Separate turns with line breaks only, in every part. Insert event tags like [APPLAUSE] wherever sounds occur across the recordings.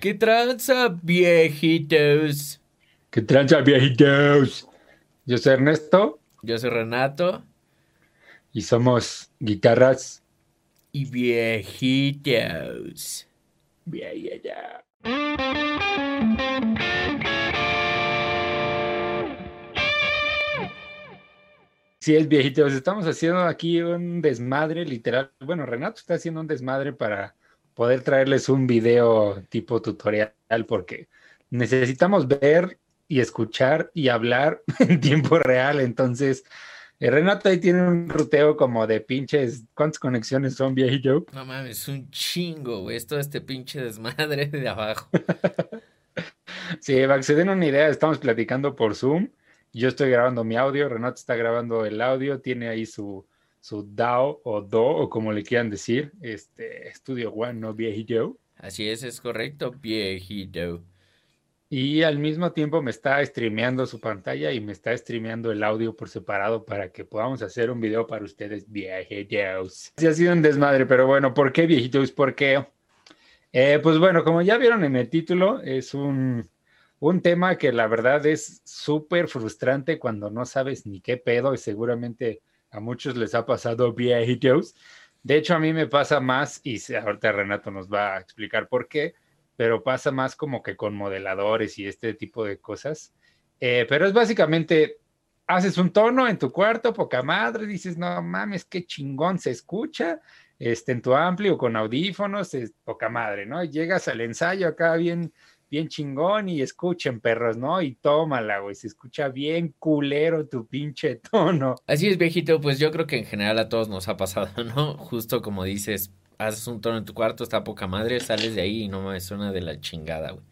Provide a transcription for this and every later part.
¿Qué tranza, viejitos?
¿Qué tranza, viejitos? Yo soy Ernesto.
Yo soy Renato.
Y somos guitarras.
Y viejitos.
Viejitos. Sí, es viejitos. Estamos haciendo aquí un desmadre, literal. Bueno, Renato está haciendo un desmadre para poder traerles un video tipo tutorial porque necesitamos ver y escuchar y hablar [LAUGHS] en tiempo real. Entonces, eh, Renato ahí tiene un ruteo como de pinches. ¿Cuántas conexiones son, viejito?
No mames, un chingo, güey. Es todo este pinche desmadre de abajo. [LAUGHS]
sí, para que se den una idea, estamos platicando por Zoom. Yo estoy grabando mi audio, Renato está grabando el audio, tiene ahí su, su DAO o DO o como le quieran decir, este Studio One, ¿no? Viejito.
Así es, es correcto, viejito.
Y al mismo tiempo me está streameando su pantalla y me está streameando el audio por separado para que podamos hacer un video para ustedes, viejitos. Sí ha sido un desmadre, pero bueno, ¿por qué viejitos? Porque, eh, pues bueno, como ya vieron en el título, es un, un tema que la verdad es súper frustrante cuando no sabes ni qué pedo y seguramente a muchos les ha pasado viejitos. De hecho, a mí me pasa más, y ahorita Renato nos va a explicar por qué, pero pasa más como que con modeladores y este tipo de cosas. Eh, pero es básicamente, haces un tono en tu cuarto, poca madre, dices, no mames, qué chingón se escucha, este, en tu amplio con audífonos, es poca madre, ¿no? Llegas al ensayo acá bien bien chingón y escuchen, perros, ¿no? Y tómala, güey, se escucha bien culero tu pinche [LAUGHS] tono.
Así es, viejito, pues yo creo que en general a todos nos ha pasado, ¿no? Justo como dices, haces un tono en tu cuarto, está poca madre, sales de ahí y no me suena de la chingada, güey.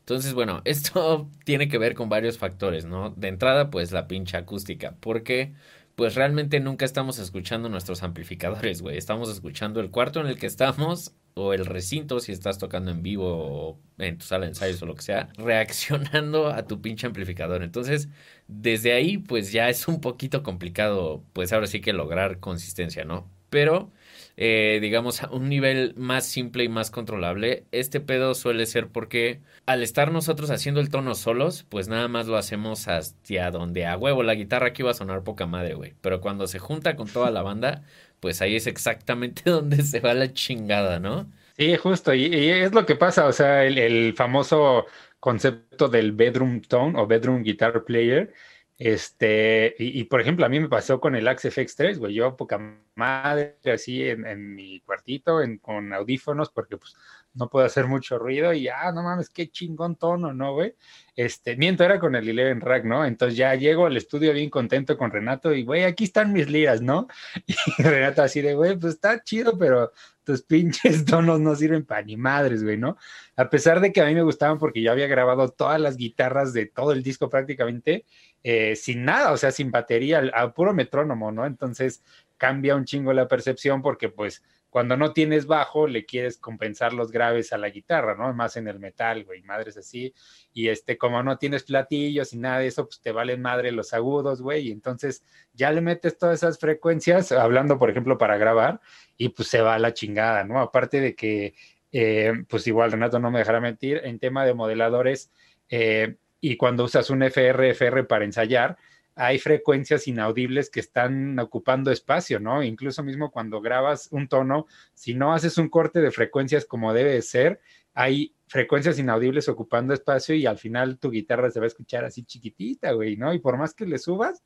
Entonces, bueno, [LAUGHS] esto tiene que ver con varios factores, ¿no? De entrada, pues la pinche acústica, porque pues realmente nunca estamos escuchando nuestros amplificadores, güey. Estamos escuchando el cuarto en el que estamos o el recinto si estás tocando en vivo o en tu sala de ensayos o lo que sea, reaccionando a tu pinche amplificador. Entonces, desde ahí pues ya es un poquito complicado, pues ahora sí que lograr consistencia, ¿no? Pero eh, digamos, a un nivel más simple y más controlable. Este pedo suele ser porque al estar nosotros haciendo el tono solos, pues nada más lo hacemos hacia donde a huevo la guitarra aquí va a sonar poca madre, güey. Pero cuando se junta con toda la banda, pues ahí es exactamente [LAUGHS] donde se va la chingada, ¿no?
Sí, justo, y, es lo que pasa, o sea, el, famoso concepto del bedroom tone o bedroom guitar player, este, y, por ejemplo, a mí me pasó con el Axe FX3, güey, yo poca madre así en, mi cuartito en, con audífonos porque pues no puedo hacer mucho ruido y ah, no mames, qué chingón tono, ¿no, güey? Este, miento era con el Eleven Rack, ¿no? Entonces ya llego al estudio bien contento con Renato y, güey, aquí están mis liras, ¿no? [LAUGHS] Y Renato así de, güey, pues está chido, pero tus pinches [LAUGHS] tonos no sirven para ni madres, güey, ¿no? A pesar de que a mí me gustaban porque yo había grabado todas las guitarras de todo el disco prácticamente eh, sin nada, o sea, sin batería, a puro metrónomo, ¿no? Entonces cambia un chingo la percepción porque pues cuando no tienes bajo le quieres compensar los graves a la guitarra, ¿no? Más en el metal, güey, madres así. Y este, como no tienes platillos y nada de eso, pues te valen madre los agudos, güey. Y entonces ya le metes todas esas frecuencias, hablando, por ejemplo, para grabar, y pues se va a la chingada, ¿no? Aparte de que, eh, pues igual Renato no me dejará mentir, en tema de modeladores, eh, y cuando usas un FR-FR para ensayar, hay frecuencias inaudibles que están ocupando espacio, ¿no? Incluso mismo cuando grabas un tono, si no haces un corte de frecuencias como debe ser, hay frecuencias inaudibles ocupando espacio y al final tu guitarra se va a escuchar así chiquitita, güey, ¿no? Y por más que le subas,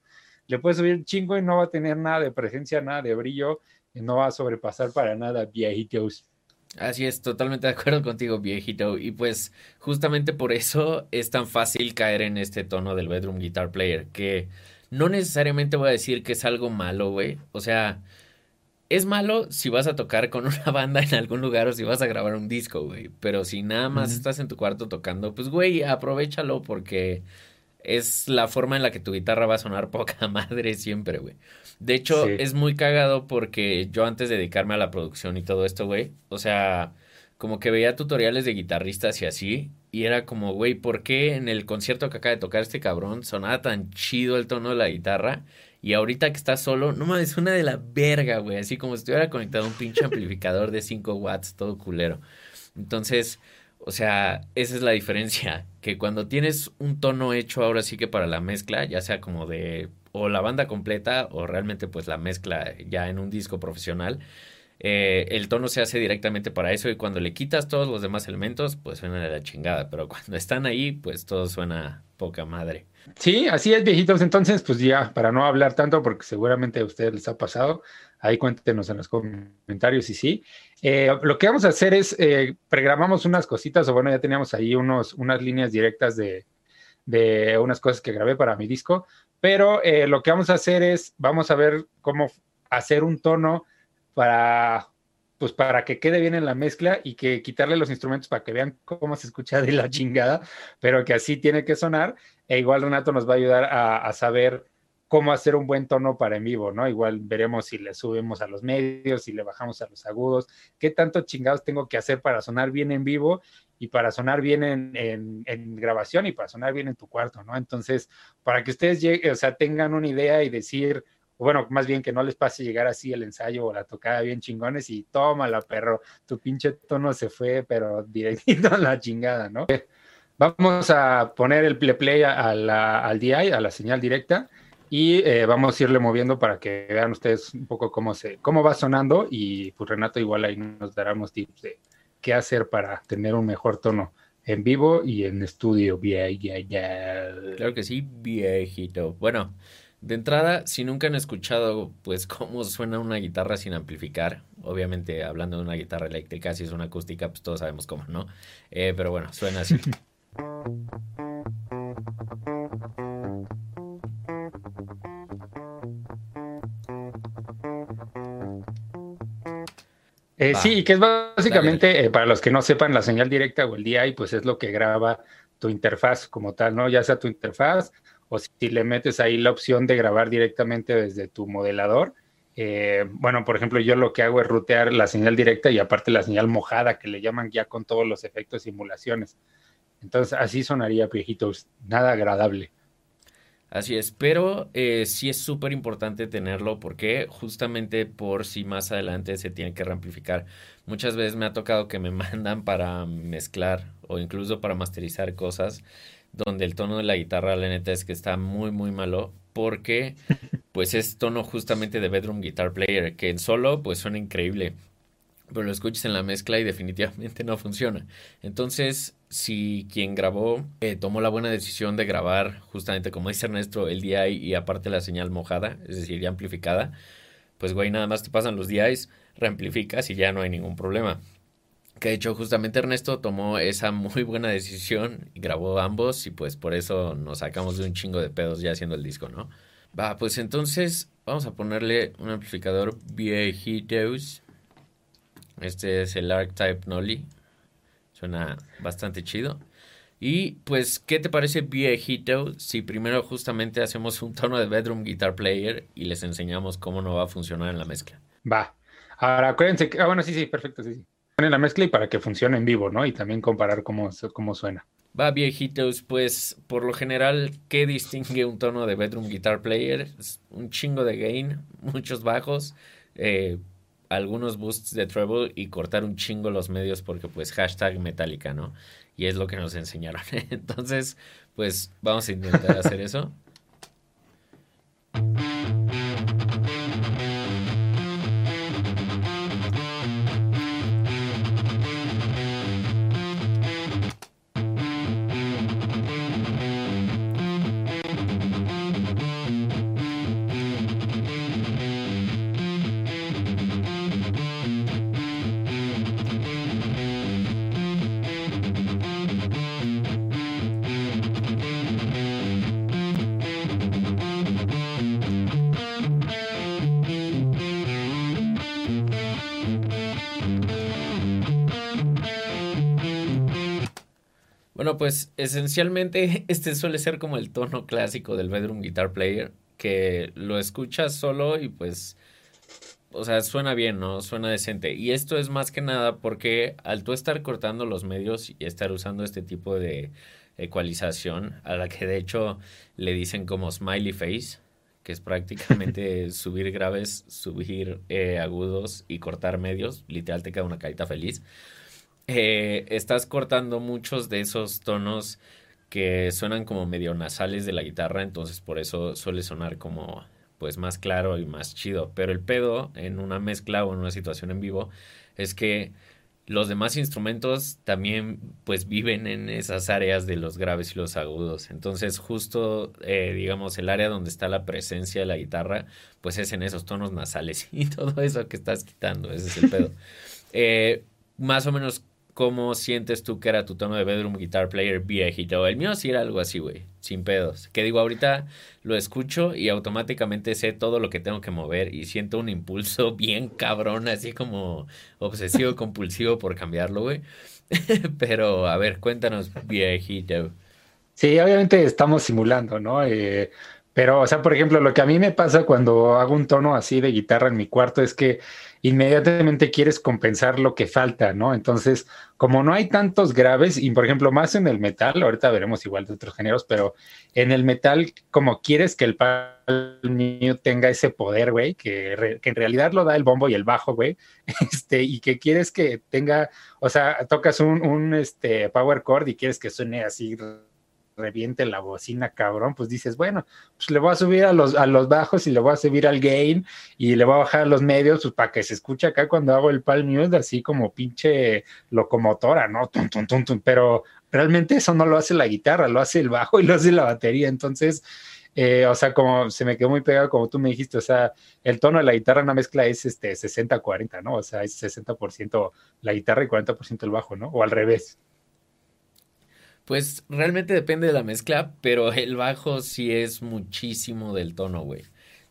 le puedes subir chingo y no va a tener nada de presencia, nada de brillo, y no va a sobrepasar para nada viejitos.
Así es, totalmente de acuerdo contigo, viejito. Y pues justamente por eso es tan fácil caer en este tono del bedroom guitar player, que no necesariamente voy a decir que es algo malo, güey. O sea, es malo si vas a tocar con [LAUGHS] una banda en algún lugar o si vas a grabar un disco, güey. Pero si nada más estás en tu cuarto tocando, pues, güey, aprovechalo porque es la forma en la que tu guitarra va a sonar [LAUGHS] poca madre siempre, güey. De hecho, es muy cagado porque yo antes de dedicarme a la producción y todo esto, güey, o sea, como que veía tutoriales de guitarristas y así, y era como, güey, ¿por qué en el concierto que acaba de tocar este cabrón sonaba tan chido el tono de la guitarra? Y ahorita que está solo, no mames, suena de la verga, güey, así como si estuviera conectado a un pinche amplificador de 5 watts, todo culero. Entonces, O sea, esa es la diferencia, [LAUGHS] que cuando tienes un tono hecho ahora sí que para la mezcla, ya sea como de o la banda completa o realmente pues la mezcla ya en un disco profesional, eh, el tono se hace directamente para eso y cuando le quitas todos los demás elementos, pues suena de la chingada, pero cuando están ahí, pues todo suena poca madre.
Sí, así es, viejitos. Entonces, pues ya, para no hablar tanto, porque seguramente a ustedes les ha pasado, ahí cuéntenos en los comentarios y sí. Eh, lo que vamos a hacer es, eh, programamos unas cositas, o bueno, ya teníamos ahí unos, unas líneas directas de, de unas cosas que grabé para mi disco, pero lo que vamos a hacer es, vamos a ver cómo hacer un tono para pues para que quede bien en la mezcla y que quitarle los instrumentos para que vean cómo se escucha de la chingada, pero que así tiene que sonar. E igual Renato nos va a ayudar a, saber cómo hacer un buen tono para en vivo, ¿no? Igual veremos si le subimos a los medios, si le bajamos a los agudos, qué tanto chingados tengo que hacer para sonar bien en vivo y para sonar bien en, en grabación y para sonar bien en tu cuarto, ¿no? Entonces, para que ustedes lleguen, o sea, tengan una idea y decir, bueno, más bien que no les pase llegar así el ensayo o la tocada bien chingones y tómala, perro, tu pinche tono se fue, pero directito a la chingada, ¿no? Vamos a poner el play a la, al DI, a la señal directa, y eh, vamos a irle moviendo para que vean ustedes un poco cómo, se, cómo va sonando y pues Renato igual ahí nos daremos tips de qué hacer para tener un mejor tono en vivo y en estudio.
Claro que sí, viejito. Bueno, de entrada, si nunca han escuchado, pues, cómo suena una guitarra sin amplificar, obviamente hablando de una guitarra eléctrica, si es una acústica, pues todos sabemos cómo, ¿no? Eh, pero bueno, suena así. [LAUGHS]
Eh, sí, que es básicamente, eh, para los que no sepan, la señal directa o el DI, pues es lo que graba tu interfaz como tal, ¿no? Ya sea tu interfaz o si le metes ahí la opción de grabar directamente desde tu modelador. Eh, bueno, por ejemplo, yo lo que hago es rutear la señal directa y aparte la señal mojada que le llaman ya con todos los efectos simulaciones. Entonces, así sonaría viejitos, nada agradable.
Así es, pero eh, sí es súper importante tenerlo porque justamente por si más adelante se tiene que reamplificar. Muchas veces me ha tocado que me [LAUGHS] mandan para mezclar o incluso para masterizar cosas donde el tono de la guitarra, la neta, es que está muy, muy malo, porque [LAUGHS] pues es tono justamente de Bedroom Guitar Player, que en solo pues suena increíble, pero lo escuchas en la mezcla y definitivamente no funciona. Entonces, si quien grabó eh, tomó la buena decisión de grabar justamente como dice Ernesto, el DI y aparte la señal mojada, es decir, ya amplificada, pues güey, nada más te pasan los DIs, reamplificas y ya no hay ningún problema. Que de hecho justamente Ernesto tomó esa muy buena decisión y grabó ambos y pues por eso nos sacamos de un chingo de pedos ya haciendo el disco, ¿no? Va, pues entonces vamos a ponerle un amplificador viejitos. Este es el Archetype Nolly. Suena bastante chido. Y pues, ¿qué te parece viejito si primero justamente hacemos un tono de bedroom guitar player y les enseñamos cómo no va a funcionar en la mezcla?
Va. Ahora acuérdense que, ah, bueno, sí, sí, perfecto, sí, sí en la mezcla y para que funcione en vivo, ¿no? Y también comparar cómo, cómo suena.
Va, viejitos, pues por lo general, ¿qué distingue un tono de bedroom guitar player? un chingo de gain, [LAUGHS] muchos bajos, eh, algunos boosts de treble y cortar un chingo los medios porque pues hashtag metálica, ¿no? Y es lo que nos enseñaron. [LAUGHS] Entonces, pues vamos a intentar hacer eso. [LAUGHS] Bueno, pues esencialmente [LAUGHS] este suele ser como el tono clásico del bedroom guitar player, que lo escuchas solo y pues, o sea, suena bien, ¿no? Suena decente. Y esto es más que nada porque al tú estar cortando los medios y estar usando este tipo de ecualización, a la que de hecho le dicen como smiley face, que es prácticamente [LAUGHS] subir graves, subir eh, agudos y cortar medios, literal te queda una carita feliz eh, estás cortando muchos de esos tonos que suenan como medio nasales de la guitarra, entonces por eso suele sonar como pues más claro y más chido. Pero el pedo en una mezcla o en una situación en vivo es que los demás instrumentos también pues viven en esas áreas de los graves y los agudos. Entonces justo eh, digamos el área donde está la presencia de la guitarra pues es en esos tonos nasales [LAUGHS] y todo eso que estás quitando. Ese es el pedo. [LAUGHS] Eh, más o menos ¿Cómo sientes tú que era tu tono de bedroom guitar player viejito? El mío sí era algo así, güey, sin pedos. Que digo, ahorita lo escucho y automáticamente sé todo lo que tengo que mover y siento un impulso [LAUGHS] bien cabrón, así como obsesivo compulsivo por cambiarlo, güey. [LAUGHS] Pero, a ver, cuéntanos, viejito.
Sí, obviamente estamos simulando, ¿no? Eh, pero, o sea, por ejemplo, lo que a mí me pasa cuando hago un tono así de guitarra en mi cuarto es que inmediatamente quieres compensar lo que falta, ¿no? Entonces, como no hay tantos graves, y por ejemplo, más en el metal, ahorita veremos igual de otros géneros, pero en el metal, como quieres que el palmio tenga ese poder, güey, que, que, en realidad lo da el bombo y el bajo, güey, [LAUGHS] este, y que quieres que tenga, o sea, tocas un, un este, power chord y quieres que suene así reviente la bocina, cabrón, pues dices, bueno, pues le voy a subir a los, a los bajos y le voy a subir al gain y le voy a bajar a los medios, pues para que se escuche acá cuando hago el Palm News, así como pinche locomotora, ¿no? Tum, tum, tum, tum. Pero realmente eso no lo hace la guitarra, lo hace el bajo y lo hace la batería. Entonces, eh, o sea, como se me quedó muy pegado, como tú me dijiste, o sea, el tono de la guitarra en una mezcla es este 60-40, ¿no? O sea, es 60% la guitarra y 40% el bajo, ¿no? O al revés.
Pues realmente depende de la mezcla, pero el bajo sí es muchísimo del tono, güey,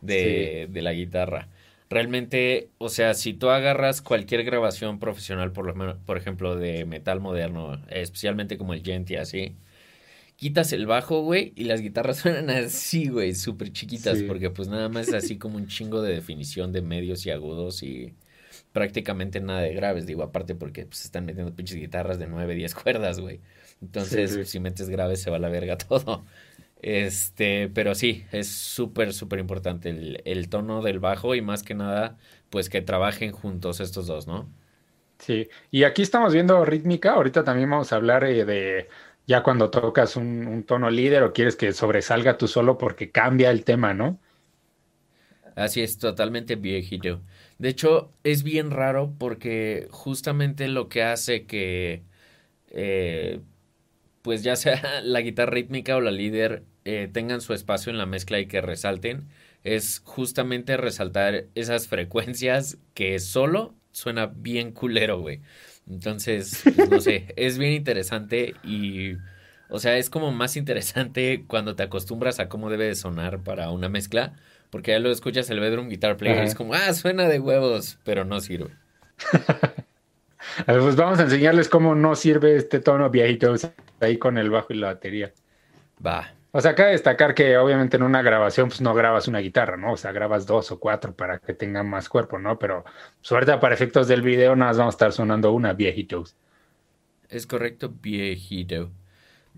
de, de la guitarra. Realmente, o sea, si tú agarras cualquier grabación profesional, por, lo, por ejemplo, de metal moderno, especialmente como el Genty, así, quitas el bajo, güey, y las guitarras [LAUGHS] suenan así, güey, súper chiquitas, porque pues nada más es así como un chingo de definición de medios y agudos y prácticamente nada de graves, digo, aparte porque pues están metiendo pinches guitarras de 9, 10 cuerdas, güey. Entonces, si metes grave, se va a la verga [LAUGHS] todo. Este, pero sí, es súper, súper importante el, el, tono del bajo y más que nada, pues que trabajen juntos estos dos, ¿no?
Sí, y aquí estamos viendo rítmica, ahorita también vamos a hablar eh, de ya cuando tocas un, un, tono líder o quieres que sobresalga tú solo porque cambia el tema, ¿no?
Así es, totalmente viejito. De hecho, es bien raro porque justamente lo que hace que eh, pues ya sea [LAUGHS] la guitarra rítmica o la líder eh, tengan su espacio en la mezcla y que resalten, es justamente resaltar esas frecuencias que solo suena bien culero, güey. Entonces, pues, no sé, [LAUGHS] es bien interesante y, o sea, es como más interesante cuando te acostumbras a cómo debe de sonar para una mezcla, porque ya lo escuchas el bedroom guitar player y es como, ah, suena de huevos, pero no sirve. [LAUGHS]
pues vamos a enseñarles cómo no sirve este tono viejito ahí con el bajo y la batería.
Va.
O sea, acá destacar que obviamente en una grabación pues no grabas una guitarra, ¿no? O sea, grabas dos o cuatro para que tengan más cuerpo, ¿no? Pero suerte para efectos del video nada más vamos a estar sonando una viejitos.
Es correcto, viejito.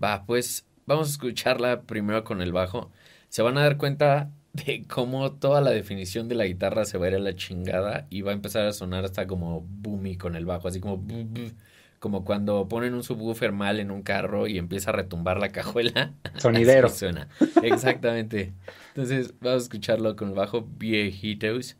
Va, pues vamos a escucharla primero con el bajo. Se van a dar cuenta de cómo toda la definición de la guitarra se va a ir a la chingada y va a empezar a sonar hasta como boomy con el bajo, así como como cuando ponen un subwoofer mal en un carro y empieza a retumbar la cajuela. [LAUGHS]
Sonidero.
suena. Exactamente. Entonces, vamos a escucharlo con el bajo viejitos.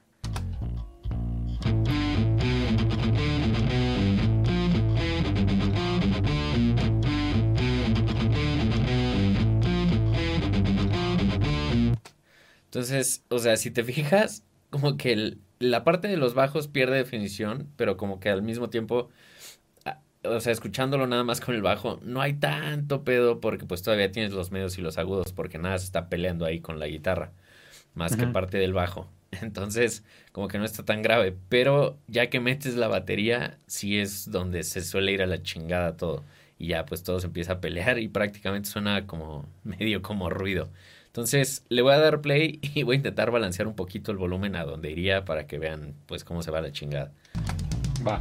Entonces, o sea, si te fijas, como que la parte de los bajos pierde definición, pero como que al mismo tiempo o sea, escuchándolo nada más con el bajo, no hay tanto pedo porque pues todavía tienes los medios y los agudos porque nada se está peleando ahí con la guitarra, más que parte del bajo. [LAUGHS] Entonces, como que no está tan grave, pero ya que metes la batería, sí es donde se suele ir a la chingada todo. Y ya pues todo se empieza a pelear y prácticamente suena como [LAUGHS] medio como ruido. Entonces, le voy a dar play [LAUGHS] y voy a intentar balancear un poquito el volumen a donde iría para que vean pues cómo se va la chingada.
Va.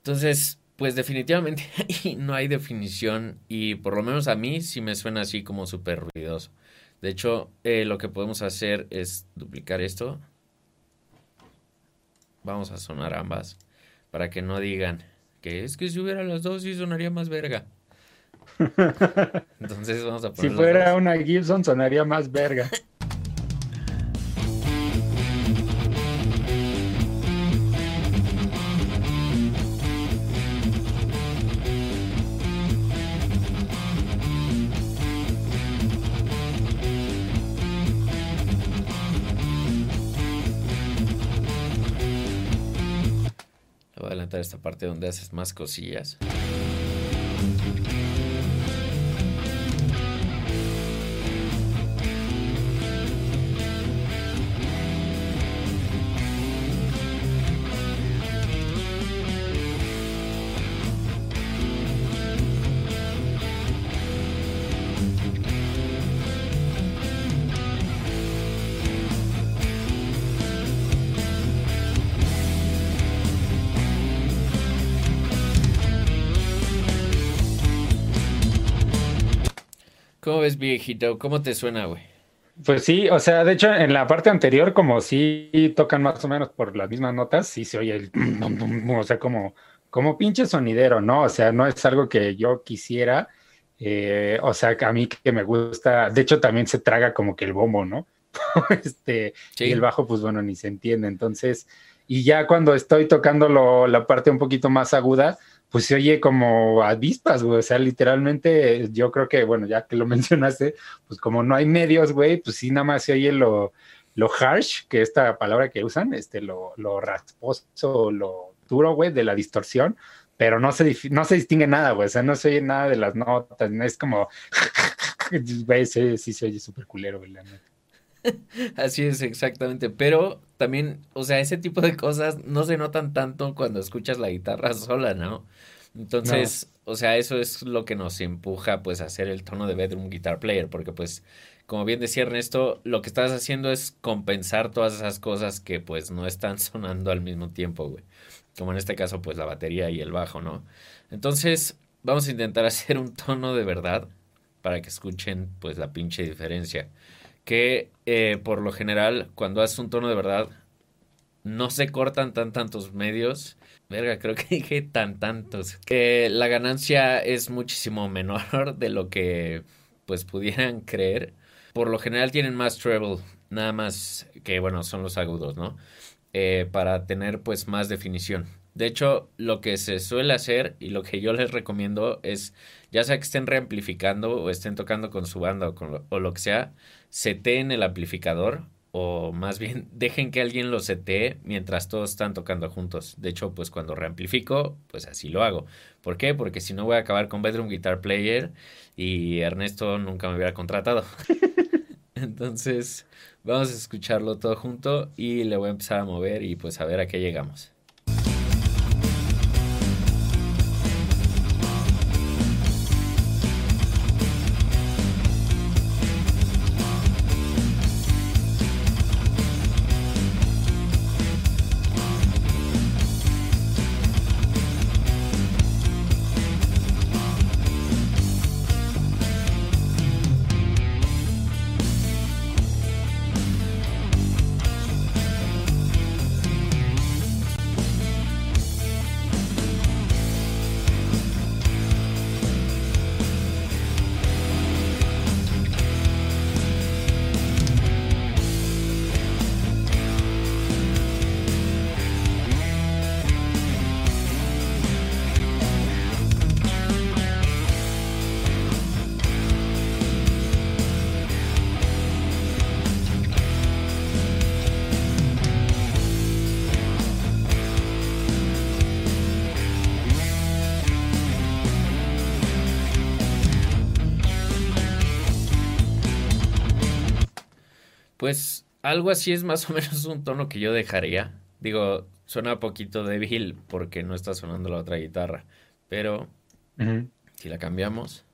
Entonces, pues definitivamente [LAUGHS] no hay definición y por lo menos a mí sí me suena así como súper ruidoso. De hecho, eh, lo que podemos hacer es duplicar esto. Vamos a sonar ambas para que no digan que es que si hubiera las dos sí sonaría más verga. [LAUGHS]
Entonces vamos a poner Si fuera una Gibson sonaría más verga. [LAUGHS]
esta parte donde haces más cosillas. Ves, viejito? ¿Cómo te suena, güey?
Pues sí, o sea, de hecho, en la parte anterior, como sí tocan más o menos por las mismas notas, sí se oye el. [CLEARS THROAT] o sea, como, como pinche sonidero, ¿no? O sea, no es algo que yo quisiera. Eh, o sea, a mí que me gusta. De hecho, también se traga como que el bombo, ¿no? [LAUGHS] este, Y el bajo, pues bueno, ni se entiende. Entonces, y ya cuando estoy tocando la parte un poquito más aguda, pues se oye como avispas, güey. O sea, literalmente, yo creo que, bueno, ya que lo [LAUGHS] mencionaste, pues como no hay medios, güey, pues sí, nada más se oye lo, lo harsh, que esta palabra que usan, este, lo, lo rasposo, lo duro, güey, de la distorsión, pero no se, no se distingue nada, güey. O sea, no se oye nada de las notas, no es como, [LAUGHS] güey, sí, sí se oye súper culero, güey, la neta. [LAUGHS]
Así es, exactamente. Pero también, o sea, ese tipo de cosas no se notan tanto cuando escuchas la guitarra [LAUGHS] sola, ¿no? Entonces, o sea, eso es lo que nos empuja pues a hacer el tono de bedroom guitar player, porque pues, como bien decía Ernesto, lo que estás haciendo es compensar todas esas cosas que pues no están [LAUGHS] sonando al mismo tiempo, güey. Como en este caso, pues la batería y el bajo, ¿no? Entonces, vamos a intentar hacer un tono de verdad para que escuchen pues la pinche diferencia que eh, por lo general cuando haces un tono de verdad no se cortan tan tantos medios. Verga, creo que [LAUGHS] dije tan tantos. Que la ganancia es muchísimo menor [LAUGHS] de lo que pues pudieran creer. Por lo general tienen más treble, nada más que bueno, son los agudos, ¿no? Eh, para tener pues más definición. De hecho, lo que se suele hacer y lo que yo les recomiendo es, ya sea que estén reamplificando o estén tocando con su banda o, con lo que sea, seteen el amplificador o más bien [LAUGHS] dejen que alguien lo setee mientras todos están tocando juntos. De hecho, pues cuando reamplifico, pues así lo hago. ¿Por qué? Porque si no voy a acabar con Bedroom Guitar Player y Ernesto nunca me hubiera contratado. [LAUGHS] Entonces, vamos a escucharlo todo junto y le voy a empezar a mover y pues a ver a qué llegamos. Algo así es más o menos un tono que yo dejaría. Digo, suena un poquito débil porque no está sonando la otra guitarra. Pero si la cambiamos.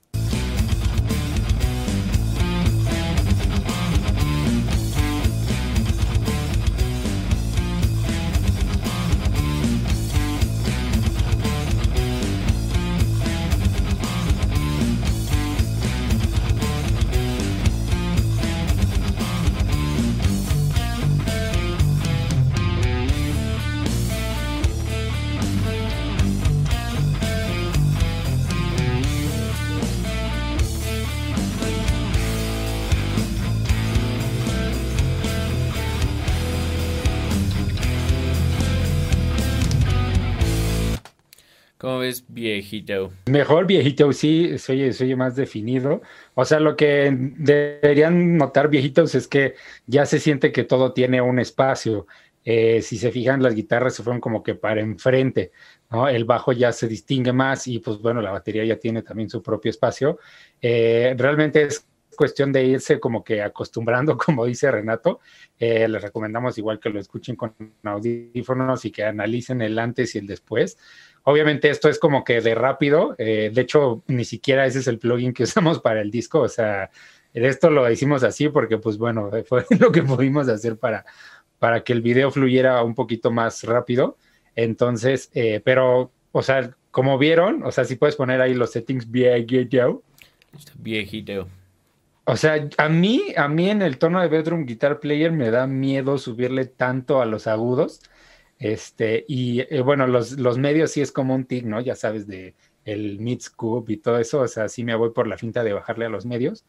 ¿Cómo ves viejito?
Mejor viejito, sí, se oye, más definido. O sea, lo que deberían notar viejitos es que ya se siente que todo tiene un espacio. Eh, si se fijan, las guitarras se fueron como que para enfrente, ¿no? El bajo ya se distingue más y pues bueno, la batería ya tiene también su propio espacio. Eh, realmente es cuestión de irse como que acostumbrando, [LAUGHS] como dice Renato. Eh, les recomendamos igual que lo escuchen con audífonos y que analicen el antes y el después. Obviamente esto es como que de rápido, eh, de hecho ni siquiera ese es el plugin que [LAUGHS] usamos para el disco, o sea, esto lo hicimos así porque pues bueno, [LAUGHS] fue lo que pudimos hacer para, para que el video fluyera un poquito más rápido. Entonces, eh, pero, o sea, como vieron, o sea, si puedes poner ahí los settings viejito.
Viejito.
O sea, a mí, a mí en el tono de Bedroom Guitar Player me da miedo subirle tanto a los agudos. Este, y eh, bueno, los, los medios sí es como un tic, ¿no? Ya sabes, de el mid scoop y todo eso. O sea, sí me voy por la finta de bajarle a los medios.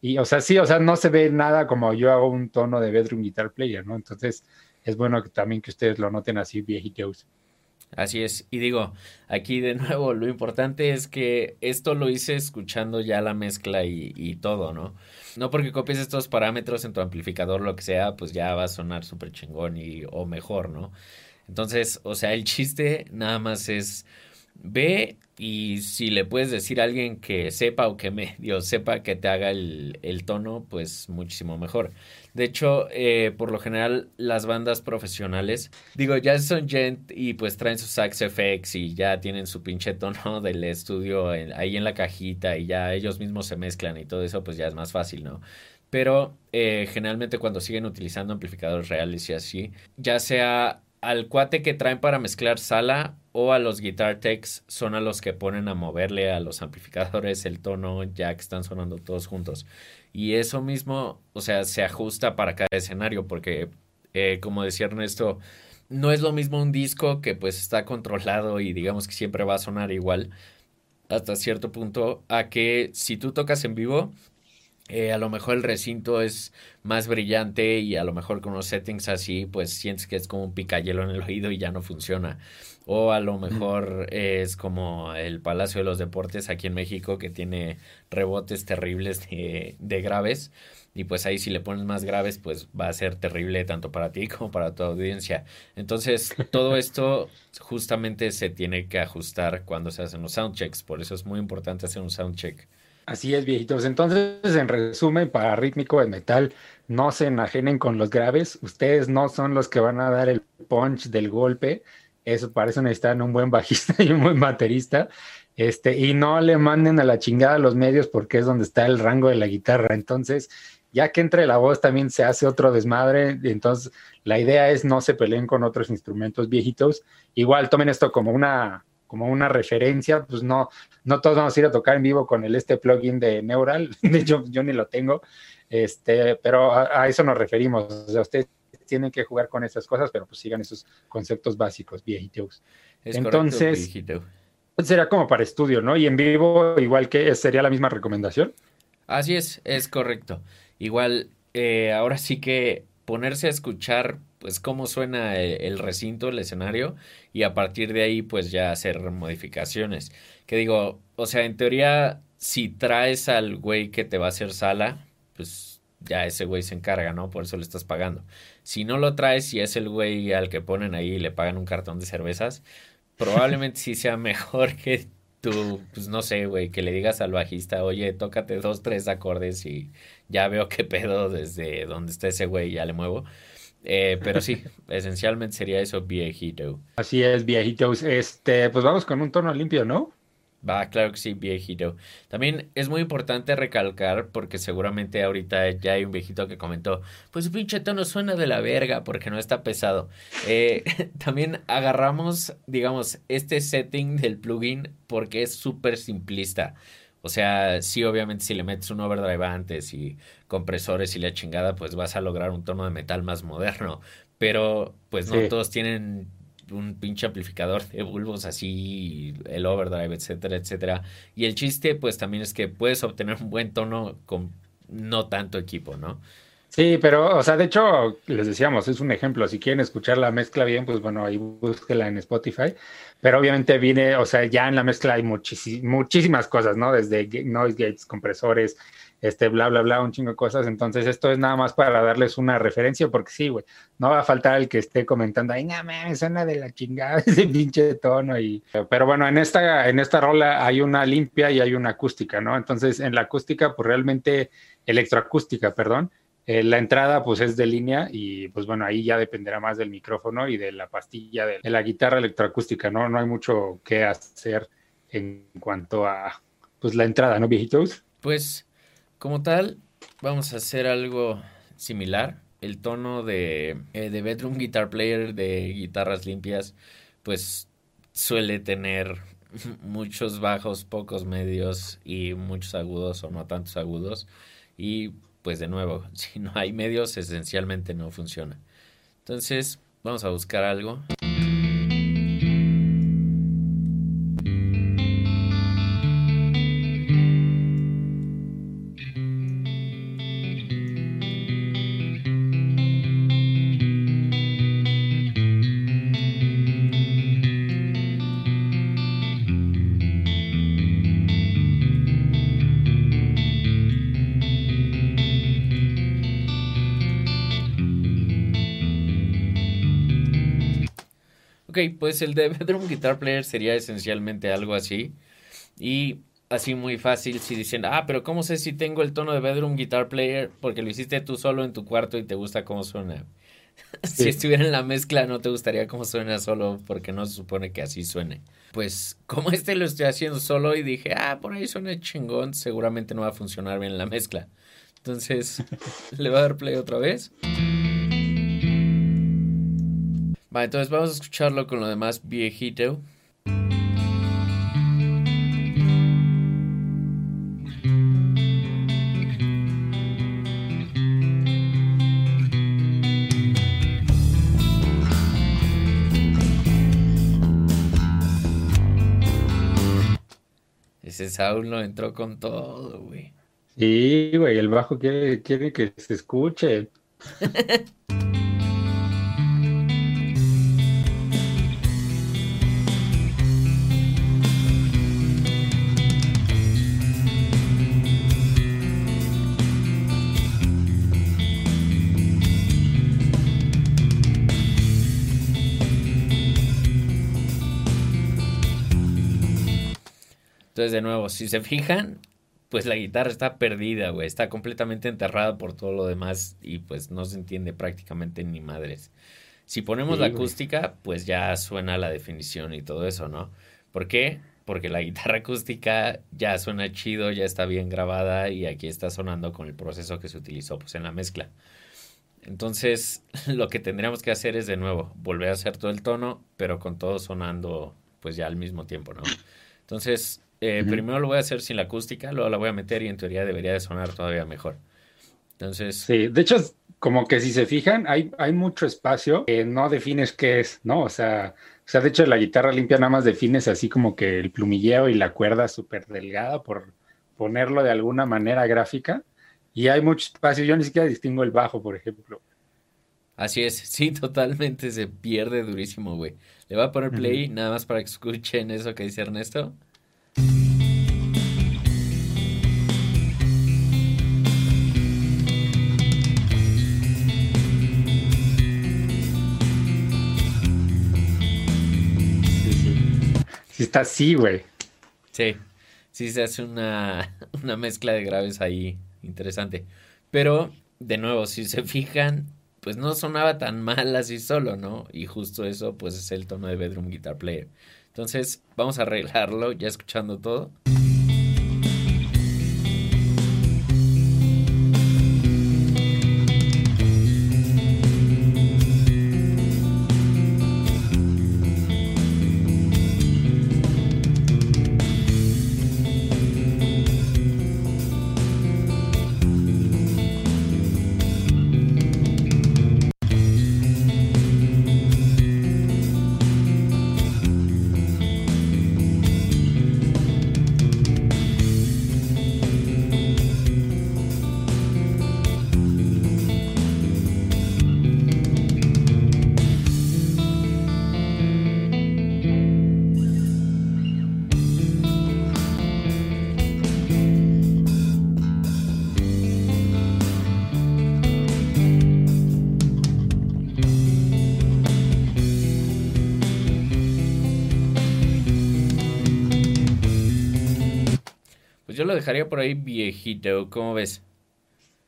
Y, o sea, sí, o sea, no se ve nada como yo hago un tono de Bedroom Guitar Player, ¿no? Entonces, es bueno que, también que ustedes lo noten así viejitos.
Así es. Y digo, aquí de [LAUGHS] nuevo, lo importante es que esto lo hice escuchando ya la mezcla y, y todo, ¿no? No porque copies estos parámetros en tu amplificador, lo que sea, pues ya va a sonar súper chingón y, o mejor, ¿no? Entonces, o sea, el chiste nada más es ve y si le puedes decir a alguien que sepa o que medio sepa que te haga el, el tono, pues muchísimo mejor. De hecho, eh, por lo general, las bandas profesionales, digo, ya son gent y pues traen sus sax effects y ya tienen su pinche tono [LAUGHS] del estudio ahí en la cajita y ya ellos mismos se mezclan y todo eso, pues ya es más fácil, ¿no? Pero eh, generalmente cuando siguen utilizando amplificadores reales y así, ya sea al cuate que traen para mezclar sala o a los guitar techs son a los que ponen a moverle a los amplificadores el tono ya que están sonando todos juntos. Y eso mismo, o sea, se ajusta para cada escenario, porque, eh, como decía Ernesto, no es lo mismo un disco que pues está controlado y digamos que siempre va a sonar igual hasta cierto punto, a que si tú tocas en vivo, eh, a lo mejor el recinto es más brillante y a lo mejor con unos settings así, pues sientes que es como un picayelo en el oído y ya no funciona. O a lo mejor es como el Palacio de los Deportes aquí en México que tiene rebotes terribles de, de graves. Y pues ahí si le pones más graves, pues va a ser terrible tanto para ti como para tu audiencia. Entonces, todo esto justamente se tiene que ajustar cuando se hacen los soundchecks. Por eso es muy importante hacer un soundcheck.
Así es, viejitos. Entonces, en resumen, para rítmico de metal, no se enajenen con los graves. Ustedes no son los que van a dar el punch del golpe. Eso para eso necesitan un buen bajista [LAUGHS] y un buen baterista. Este, y no le manden a la chingada los medios porque es donde está el rango de la guitarra. Entonces, ya que entre la voz también se hace otro desmadre. Entonces, la idea es no se peleen con otros instrumentos viejitos. Igual tomen esto como una como una referencia, pues no, no todos vamos a ir a tocar en vivo con el este plugin de Neural, [LAUGHS] de hecho yo ni lo tengo, este, pero a, eso nos referimos, o sea, ustedes tienen que jugar con esas cosas, pero pues sigan esos conceptos básicos, viejitos. Entonces, sería como para estudio, ¿no? Y en vivo, igual que sería la misma recomendación.
Así es, es correcto. Igual, eh, ahora sí que ponerse a escuchar pues cómo suena e, el, recinto, el escenario, y a partir de ahí pues ya hacer modificaciones. Que digo, o sea, en teoría, si traes al güey que te va a hacer sala, pues ya ese güey se encarga, ¿no? Por eso le estás pagando. Si no lo traes y es el güey al que ponen ahí y le pagan un cartón de cervezas, probablemente sí sea [LAUGHS] mejor que tú, pues no sé, güey, que le digas al bajista, oye, tócate dos, tres acordes y ya veo qué pedo desde donde está ese güey, ya le muevo. Eh, pero sí, [LAUGHS] esencialmente sería eso, viejito.
Así es, viejitos. Este, pues vamos con un tono limpio, ¿no?
Va, claro que sí, viejito. También es muy importante recalcar, porque seguramente ahorita ya hay un viejito que comentó, pues pinche tono suena de la verga porque no está pesado. Eh, [LAUGHS] también agarramos, digamos, este setting del plugin porque es súper simplista. O sea, sí, obviamente si le metes un overdrive antes y compresores y la chingada, pues vas a lograr un tono de metal más moderno. Pero pues no todos tienen un pinche amplificador de bulbos así, el overdrive, etcétera, etcétera. Y el chiste pues también es que puedes obtener un buen tono con no tanto equipo, ¿no?
Sí, pero, o sea, de hecho, les decíamos, es un ejemplo. Si quieren escuchar la mezcla bien, pues bueno, ahí búsquela en Spotify. Pero obviamente viene, o sea, ya en la mezcla hay muchísimas cosas, ¿no? Desde noise gates, compresores, este, bla, bla, bla, un chingo de cosas. Entonces, esto es nada más para darles una referencia, porque sí, güey, no va a faltar el que esté comentando, ay, no me suena de la chingada [LAUGHS] ese pinche tono. Y... Pero bueno, en esta, en esta rola hay una limpia y hay una acústica, ¿no? Entonces, en la acústica, pues realmente, electroacústica, perdón eh, la entrada pues es de línea y pues bueno, ahí ya dependerá más del micrófono y de la pastilla de, la guitarra electroacústica, ¿no? No hay mucho que hacer en cuanto a pues la entrada, ¿no, viejitos?
Pues como tal, vamos a hacer algo similar. El tono de, eh, de Bedroom Guitar Player de guitarras limpias pues suele tener muchos bajos, pocos medios y muchos agudos o no tantos agudos. Y pues de nuevo, [LAUGHS] si no hay medios, esencialmente no funciona. Entonces, vamos a buscar algo. Pues el de [LAUGHS] Bedroom Guitar Player sería esencialmente algo así. Y así muy fácil si dicen, ah, pero ¿cómo sé si tengo el tono de Bedroom Guitar Player? Porque lo hiciste tú solo en tu cuarto y te gusta cómo suena. [LAUGHS] si estuviera en la mezcla no te gustaría cómo suena solo porque no se supone que así suene. Pues como este lo estoy haciendo solo y dije, ah, por ahí suena chingón, seguramente no va a funcionar bien en la mezcla. Entonces, [LAUGHS] le voy a dar play otra vez. Vale, entonces vamos a escucharlo con lo demás viejito. Ese Saúl no entró con todo, güey.
Sí, güey, el bajo quiere, quiere que se escuche. [LAUGHS]
Entonces, de nuevo, si se fijan, pues la guitarra está perdida, güey. Está completamente enterrada por todo lo demás y pues no se entiende prácticamente ni madres. Si ponemos la acústica, pues ya suena la definición y todo eso, ¿no? ¿Por qué? Porque la [LAUGHS] guitarra acústica ya suena chido, ya está bien grabada y aquí está sonando con el proceso que se utilizó pues en la mezcla. Entonces, [LAUGHS] lo que tendríamos que hacer es de nuevo volver a hacer todo el tono, pero con todo sonando pues ya al mismo tiempo, ¿no? Entonces, eh, primero lo voy a hacer sin la acústica, luego la voy a meter y en teoría debería de sonar todavía mejor. Entonces.
Sí, de hecho, como que si se fijan, hay, hay mucho espacio que no defines qué es, ¿no? O sea, o sea, de hecho, la guitarra limpia nada más defines así como que el plumilleo y la cuerda súper delgada, por ponerlo de alguna manera gráfica. Y hay mucho espacio. Yo ni siquiera distingo el bajo, por ejemplo.
Así es, sí, totalmente se pierde durísimo, güey. Le voy a poner play nada más para que escuchen eso que dice Ernesto.
Sí, está así, güey.
Sí, sí se hace una, [LAUGHS] una mezcla de graves ahí interesante. Pero, de nuevo, si se fijan, pues no sonaba tan mal así solo, ¿no? Y justo eso, pues es el tono de Bedroom Guitar Player. Entonces, vamos a arreglarlo ya escuchando todo. Por ahí viejito, ¿cómo ves?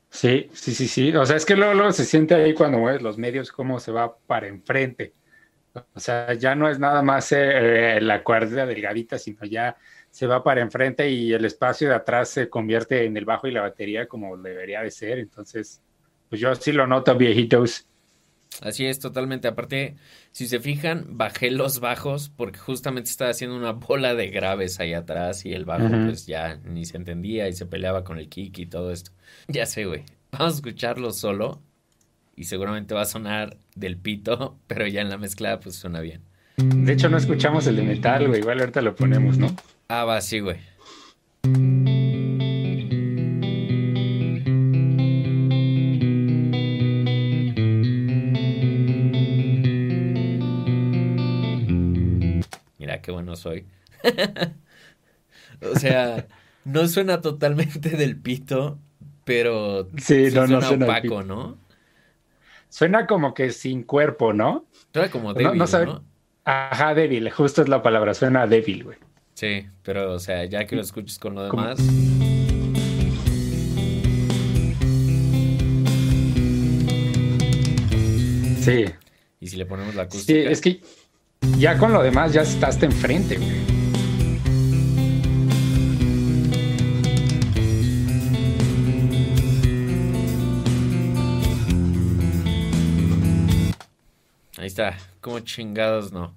Sí, sí, sí, sí. O sea, es que luego, se siente ahí cuando mueves los medios cómo se va para enfrente. O sea, ya no es nada más eh, la cuerda delgadita, sino ya se va para enfrente y el espacio de atrás se convierte en el bajo y la batería como debería de ser. Entonces, pues yo sí lo noto, viejitos.
Así es, totalmente. Aparte, si se fijan, bajé los bajos porque justamente estaba haciendo una bola de graves ahí atrás y el bajo pues ya ni se entendía y se peleaba con el kick y todo esto. Ya sé, güey. Vamos a escucharlo solo y seguramente va a sonar del pito, [LAUGHS] pero ya en la mezcla pues suena bien.
De hecho, no escuchamos el de metal, güey. Igual ahorita lo ponemos, ¿no?
Ah, va, sí, güey. Soy. [LAUGHS] o sea, no suena totalmente del pito, pero
sí, no, suena, no suena opaco, ¿no? Suena como que sin cuerpo, ¿no?
Suena como débil, ¿no?
Ajá, débil, justo es la palabra, suena débil, güey.
Sí, pero o sea, ya que lo escuches con lo demás.
Sí.
Y si le ponemos la acústica.
Sí, es que ya con lo demás ya estás enfrente, güey.
Ahí está, como chingados no.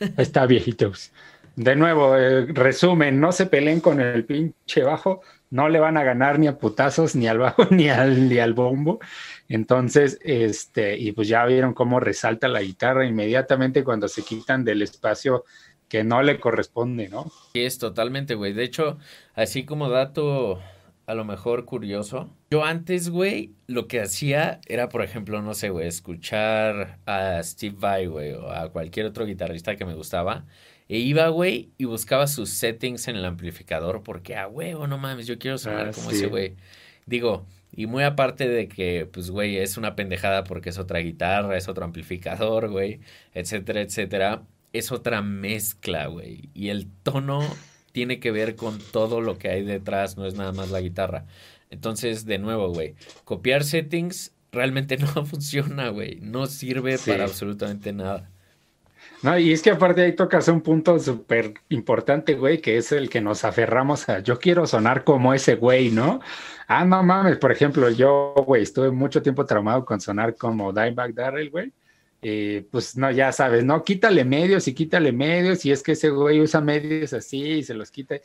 Ahí está, viejitos. De nuevo, eh, resumen, no se peleen con el pinche bajo, no le van a ganar ni a putazos, ni al bajo, [LAUGHS] ni al, ni al bombo. Entonces, este, y pues ya vieron cómo resalta la guitarra inmediatamente cuando se quitan del espacio que no le corresponde, ¿no?
Sí, es totalmente, güey. De hecho, así como dato a lo mejor curioso, yo antes, güey, lo que hacía era, por ejemplo, no sé, güey, escuchar a Steve Vai, güey, o a cualquier otro guitarrista que me gustaba e iba, güey, y buscaba sus settings en el amplificador porque, ah, huevo, no mames, yo quiero sonar ah, como ese güey. Digo, y muy aparte de que, pues, güey, es una pendejada porque es otra guitarra, es otro amplificador, güey, etcétera, etcétera. Es otra mezcla, güey. Y el tono tiene que ver con todo lo que hay detrás, no es nada más la guitarra. Entonces, de nuevo, güey, copiar settings realmente [LAUGHS] no funciona, güey. No sirve para absolutamente nada.
No, y es que aparte ahí tocas un punto súper importante, güey, que es el que nos aferramos a, yo quiero sonar como ese güey, ¿no? Ah, no mames, por ejemplo, yo, güey, estuve mucho tiempo traumado con sonar como Dimebag Darrell, güey. Y pues no, ya sabes, no, quítale medios y quítale medios, y es que ese güey usa medios así y se los quita.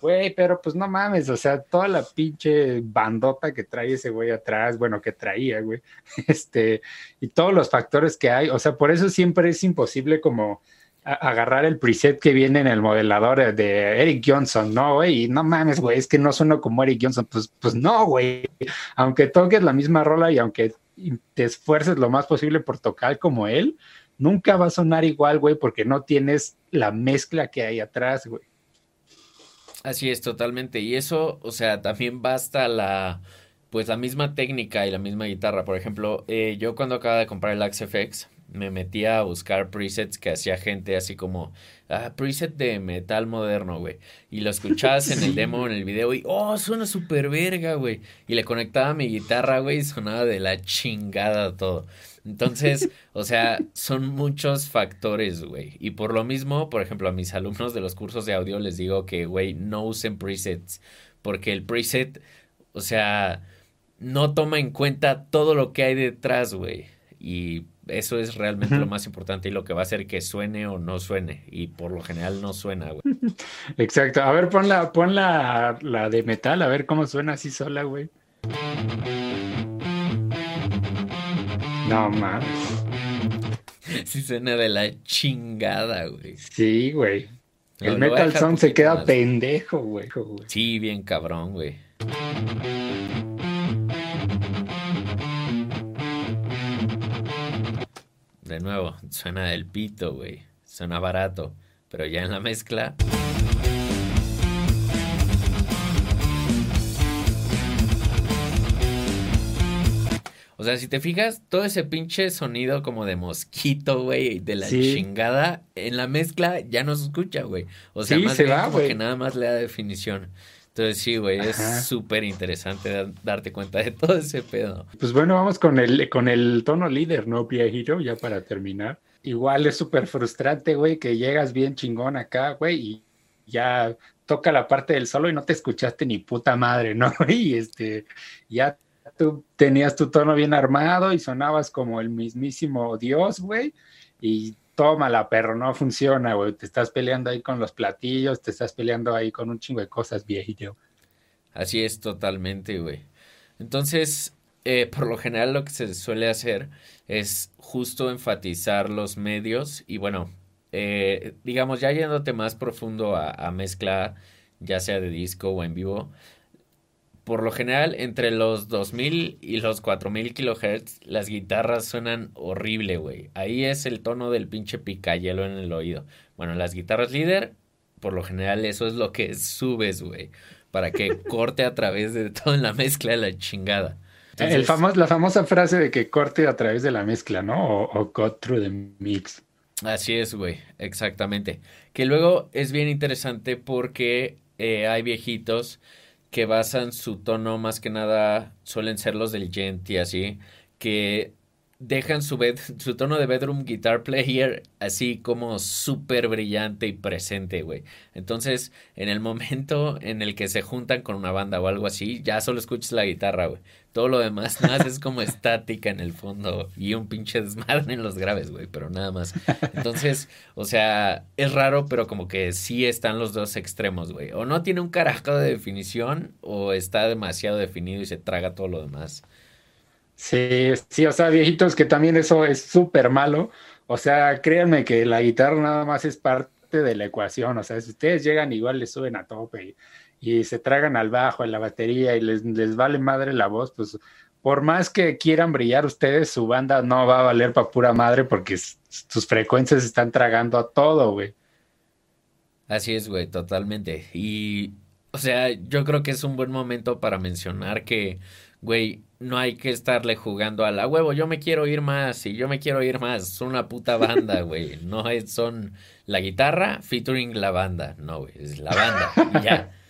Güey, pero pues no mames, o sea, toda la pinche bandota que trae ese güey atrás, bueno, que traía, güey, [LAUGHS] este, y todos los factores que hay, o sea, por eso siempre es imposible como agarrar el preset que viene en el modelador de Eric Johnson, ¿no, güey? Y no mames, güey, es que no suena como Eric Johnson, pues, pues no, güey, aunque toques la misma rola y aunque te esfuerces lo más posible por tocar como él, nunca va a sonar igual, güey, porque no tienes la mezcla que hay atrás, güey.
Así es, totalmente. Y eso, o sea, también basta la, pues la misma técnica y la misma guitarra. Por ejemplo, eh, yo cuando acaba de comprar el Axe FX, me metía a buscar presets que hacía gente así como, ah, preset de metal moderno, güey. Y lo escuchabas en el demo, en el video, y, oh, suena súper verga, güey. Y le conectaba mi guitarra, güey, y sonaba de la chingada todo. Entonces, [LAUGHS] o sea, son muchos factores, güey. Y por lo mismo, por ejemplo, a mis alumnos de los cursos de audio les digo que, güey, no usen presets. Porque el preset, o sea, no toma en cuenta todo lo que hay detrás, güey. Y eso es realmente lo más importante y lo que va a hacer que suene o no suene. Y por lo general no suena, güey. [LAUGHS]
Exacto. A ver, pon la, pon la, la de metal, a ver cómo suena así sola, güey. No [LAUGHS] mames.
Sí suena de la chingada, güey.
Sí, güey. El Metal Sound se queda pendejo, güey.
Sí, bien cabrón, güey. De nuevo, suena del pito, güey. Suena barato. Pero ya en la mezcla. O sea, si te fijas, todo ese pinche sonido como de mosquito, güey, de la chingada, en la mezcla ya no se escucha, güey. O sea, más bien como que nada más le da definición. Entonces sí, güey, es súper interesante darte cuenta de todo ese pedo.
Pues bueno, vamos con el, con el tono líder, ¿no, viejito? Ya para terminar. Igual es súper frustrante, güey, que llegas bien chingón acá, güey, y ya toca la parte del solo y no te escuchaste ni puta madre, ¿no? [LAUGHS] Y este, ya tú tenías tu tono bien armado y sonabas como el mismísimo Dios, güey, y tómala, perro, no funciona, güey, te estás peleando ahí con los platillos, te estás peleando ahí con un chingo de cosas, viejito.
Así es, totalmente, güey. Entonces, eh, por lo general lo que se suele hacer es justo enfatizar los medios y bueno, eh, digamos, ya yéndote más profundo a, a mezcla, ya sea de disco o en vivo, por lo general, entre los 2000 y los 4000 kilohertz, las guitarras suenan horrible, güey. Ahí es el tono del pinche picayelo en el oído. Bueno, las guitarras líder, por lo general, eso es lo que subes, güey. Para que [LAUGHS] corte a través de toda la mezcla de la chingada.
el la famosa frase de que corte a través de la mezcla, ¿no? O, cut through the mix.
Así es, güey, exactamente. Que luego es bien interesante porque eh, hay viejitos que basan su tono más que nada, suelen ser los del gent y así, que dejan su, su tono de bedroom guitar player así como súper brillante y presente, güey. Entonces, en el momento en el que se juntan con una banda o algo así, ya solo escuchas la guitarra, güey. Todo lo demás nada más es como [LAUGHS] estática en el fondo y un pinche desmadre en los graves, güey, pero nada más. Entonces, o sea, es raro, pero como que sí están los dos extremos, güey. O no tiene un carajo de definición o está demasiado definido y se traga todo lo demás.
Sí, sí, o sea, viejitos, que también eso es súper malo. O sea, créanme que la guitarra nada más es parte de la ecuación. O sea, si ustedes llegan, igual les suben a tope y, se tragan al bajo, en la batería y les, les vale madre la voz, pues por más que quieran brillar ustedes, su banda no va a valer para pura madre porque sus frecuencias están tragando a todo, güey.
Así es, güey, totalmente. Y, o sea, yo creo que es un buen momento para mencionar que, güey, no hay que estarle jugando a la huevo, yo me quiero ir más y yo me quiero ir más. Son una puta banda, [LAUGHS] güey. No es, son la guitarra featuring la banda. No, güey, es la banda. ya. [LAUGHS]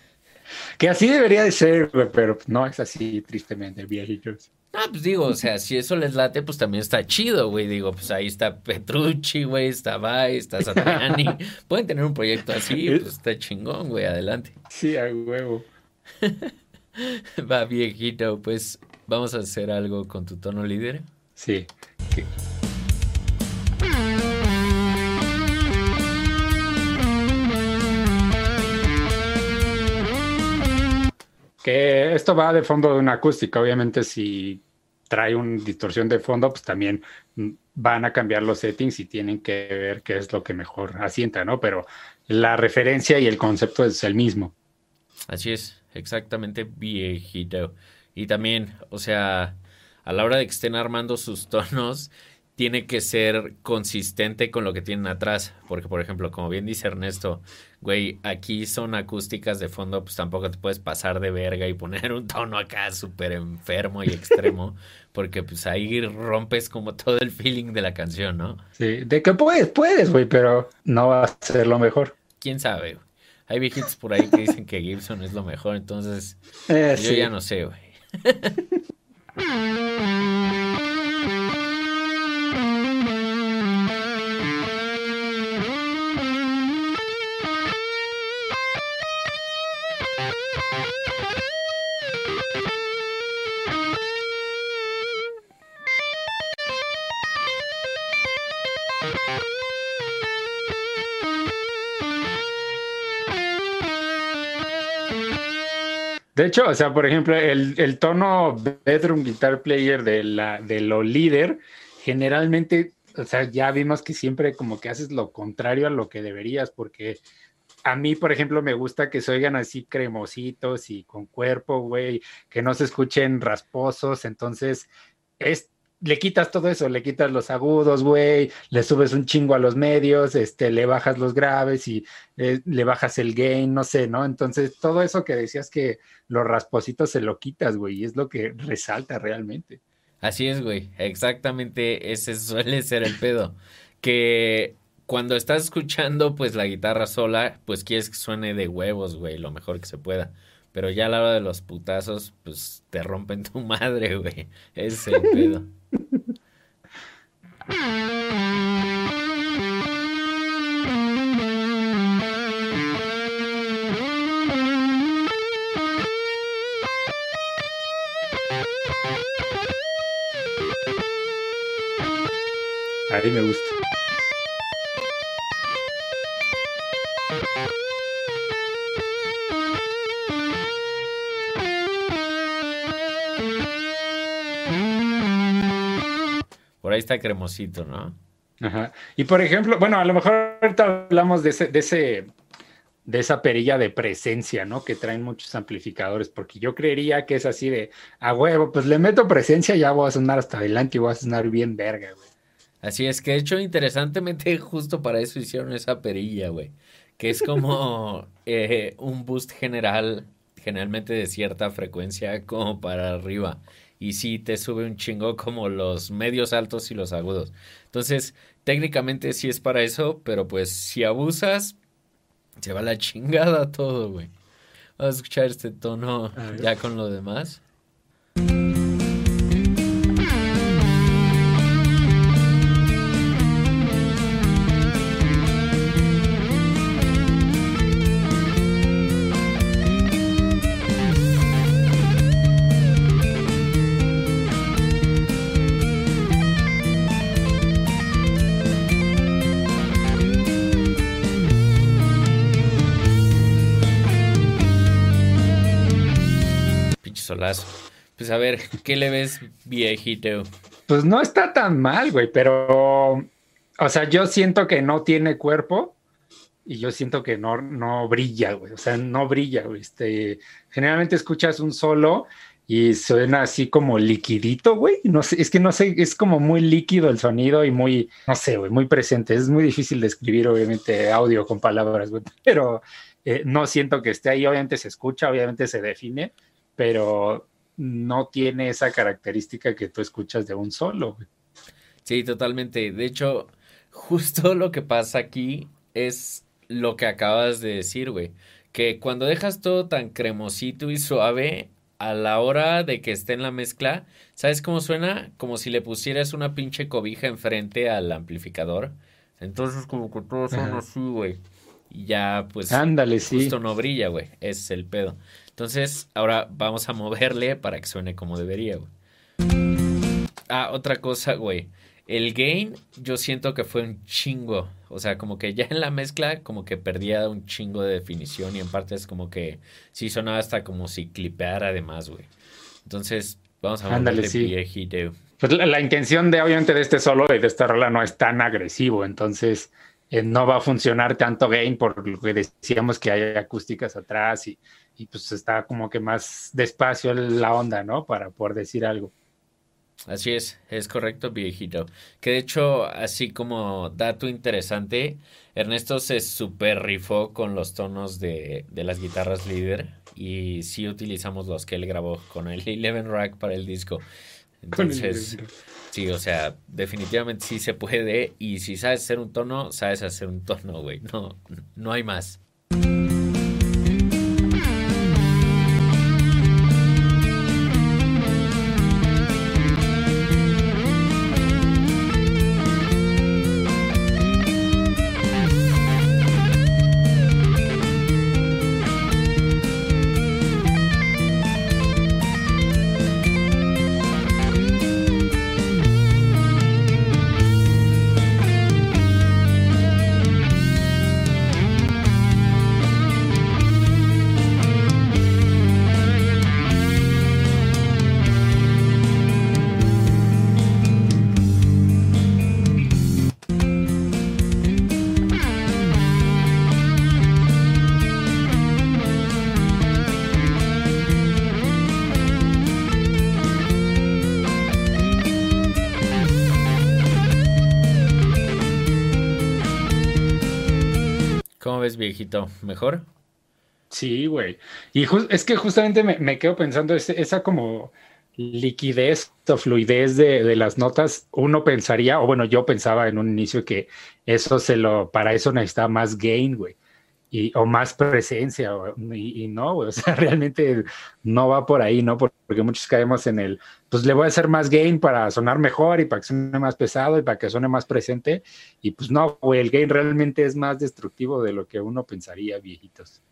Que así debería de ser, güey, pero no es así, tristemente, viejitos.
Ah, pues digo, o sea, si eso les late, pues también está chido, güey. Digo, pues ahí está Petrucci, güey, está Vai, está [LAUGHS] Satriani. Pueden tener un proyecto así, pues está chingón, güey, adelante.
Sí, a huevo.
Va, viejito, pues ¿Vamos a hacer algo con tu tono líder?
Sí. Que esto va de fondo de una acústica. Obviamente, si trae una distorsión de fondo, pues también van a cambiar los settings y tienen que ver qué es lo que mejor asienta, ¿no? Pero la referencia y el concepto es el mismo.
Así es, exactamente viejito. Y también, o sea, a la hora de que estén armando sus [LAUGHS] tonos, tiene que ser consistente con lo que tienen atrás. Porque, por ejemplo, como bien dice Ernesto, güey, aquí son acústicas de fondo, pues tampoco te puedes pasar de verga y poner un tono acá súper enfermo y extremo. [LAUGHS] porque pues ahí rompes como todo el feeling de la canción, ¿no?
Sí, de que puedes, puedes, güey, pero no va a ser lo mejor.
¿Quién sabe? Hay viejitos por ahí que dicen que Gibson es lo mejor, entonces eh, yo ya no sé, güey. Mm-hmm. [LAUGHS]
De hecho, o sea, por ejemplo, el, tono bedroom guitar player de, la, lo líder, generalmente, o sea, ya vimos que siempre como que haces lo contrario a lo que deberías, porque a mí, por ejemplo, me gusta que se oigan así cremositos y con cuerpo, güey, que no se escuchen rasposos, entonces es le quitas todo eso, le quitas los agudos, güey, le subes un chingo a los medios, este, le bajas los graves y eh, le bajas el gain, no sé, ¿no? Entonces, todo eso que decías que los raspositos se lo quitas, güey, y es lo que resalta realmente.
Así es, güey, exactamente ese suele ser el pedo, que cuando estás escuchando, pues, la guitarra sola, pues quieres que suene de huevos, güey, lo mejor que se pueda. Pero ya a la hora de los putazos, pues te rompen tu [LAUGHS] madre, güey. Ese es el pedo.
Ahí me gusta.
Está cremosito, ¿no?
Ajá. Y por ejemplo, bueno, a lo mejor ahorita hablamos de ese, de ese, de esa perilla de presencia, ¿no? Que traen muchos amplificadores, porque yo creería que es así de, a huevo, pues le meto presencia y ya voy a sonar hasta adelante y voy a sonar bien verga, güey.
Así es que, de hecho, interesantemente, [LAUGHS] justo para eso hicieron esa perilla, güey. Que es como [LAUGHS] eh, un boost general, generalmente de cierta frecuencia, como para arriba. Y sí te sube un chingo como los medios altos y los agudos. Entonces, técnicamente sí es para eso, pero pues si abusas, se va la chingada todo, güey. Vamos a escuchar este tono ya con lo demás. Pues a ver, ¿qué le ves viejito?
Pues no está tan mal, güey, pero, o sea, yo siento que no tiene cuerpo y yo siento que no, no brilla, güey, o sea, no brilla, güey. Este, generalmente escuchas un solo y suena así como liquidito, güey. No sé, es que no sé, es como muy líquido el sonido y muy, no sé, güey, muy presente. Es muy difícil de escribir, obviamente, audio con palabras, güey, pero eh, no siento que esté ahí. Obviamente se escucha, obviamente se define, pero no tiene esa característica que tú escuchas de un solo.
Sí, totalmente. De hecho, justo lo que pasa aquí es lo que acabas de decir, güey. Que cuando dejas todo tan cremosito y suave, a la hora de que esté en la mezcla, ¿sabes cómo suena? Como si le pusieras una pinche cobija enfrente al amplificador. Entonces, como que todo suena así, güey. Y ya, pues,
Ándale,
justo no brilla, güey. Ese es el pedo. Entonces, ahora vamos a moverle para que suene como debería, güey. Ah, otra cosa, güey. El gain, yo siento que fue un chingo. O sea, como que ya en la mezcla, como que perdía un chingo de definición. Y en parte es como que sí sonaba hasta como si clipeara además, güey. Entonces, vamos a moverle
sí. viejito. Pues la, la, intención de, obviamente, de este solo y de esta rola no es tan agresivo. Entonces, eh, no va a funcionar tanto gain por lo que decíamos que hay acústicas atrás y y pues está como que más despacio la onda, ¿no? Para poder decir algo.
Así es, es correcto, viejito. Que de hecho, así como dato interesante, Ernesto se super rifó con los tonos de, de las guitarras líder y sí utilizamos los que él grabó con el [LAUGHS] Eleven Rack para el disco. Entonces, sí, o sea, definitivamente sí se puede y si sabes hacer un tono, sabes hacer un tono, güey. No, no hay más. Viejito, ¿mejor?
Sí, güey. Y es que justamente me, quedo pensando, esa como liquidez o fluidez de, las notas, uno pensaría, o bueno, yo pensaba en un inicio que eso se lo, para eso necesita más gain, güey. Y, o más presencia, y, no, o sea, [LAUGHS] realmente no va por ahí, ¿no? Porque muchos caemos en el, pues le voy a hacer más gain para sonar mejor y para que suene más pesado y para que suene más presente, y pues no, güey, el gain realmente es más destructivo de lo que uno pensaría, viejitos.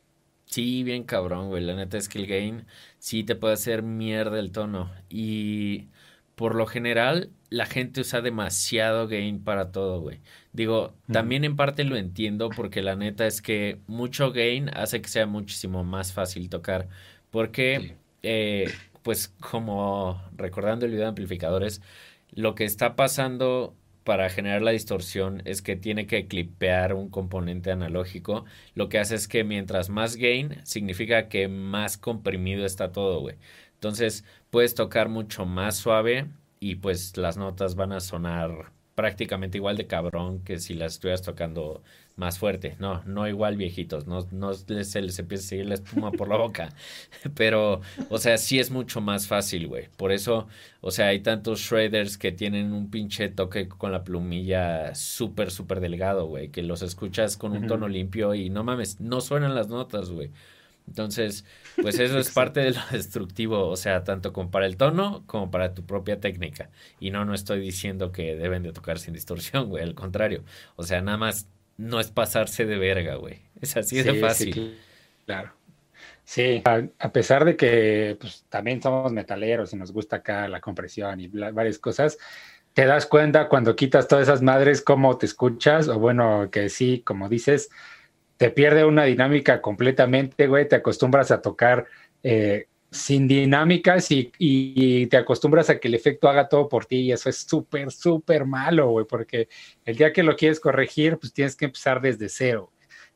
Sí, bien cabrón, güey, la neta es que el gain sí te puede hacer mierda el tono, y por lo general la gente usa demasiado gain para todo, güey. Digo, también en parte lo entiendo porque la neta es que mucho gain hace que sea muchísimo más fácil tocar. Porque, eh, pues como recordando el video de amplificadores, lo que está pasando para generar la distorsión es que tiene que clipear un componente analógico. Lo que hace es que mientras más gain, significa que más comprimido está todo, güey. Entonces puedes tocar mucho más suave y pues las notas van a sonar prácticamente igual de cabrón que si las estuvieras tocando más fuerte. No, no igual viejitos, no, no se les empieza a seguir la espuma por la boca. [LAUGHS] Pero, o sea, sí es mucho más fácil, güey. Por eso, o sea, hay tantos shredders que tienen un pinche toque con la plumilla súper, súper delgado, güey. Que los escuchas con un tono limpio y no mames, no suenan las notas, güey. Entonces, pues eso es parte de lo [LAUGHS] destructivo, o sea, tanto como para el tono como para tu propia técnica. Y no, no estoy diciendo que deben de tocar sin distorsión, güey, al contrario. O sea, nada más no es pasarse de verga, güey. Es así de fácil.
claro. Sí, a, pesar de que pues, también somos metaleros y nos gusta acá la compresión y varias cosas, te das cuenta cuando quitas todas esas madres cómo te escuchas, o bueno, que sí, como dices, te pierde una dinámica completamente, güey, te acostumbras a tocar eh, sin dinámicas y, te acostumbras a que el efecto haga todo por ti y eso es súper, súper malo, güey, porque el día que lo quieres corregir, pues tienes que empezar desde cero.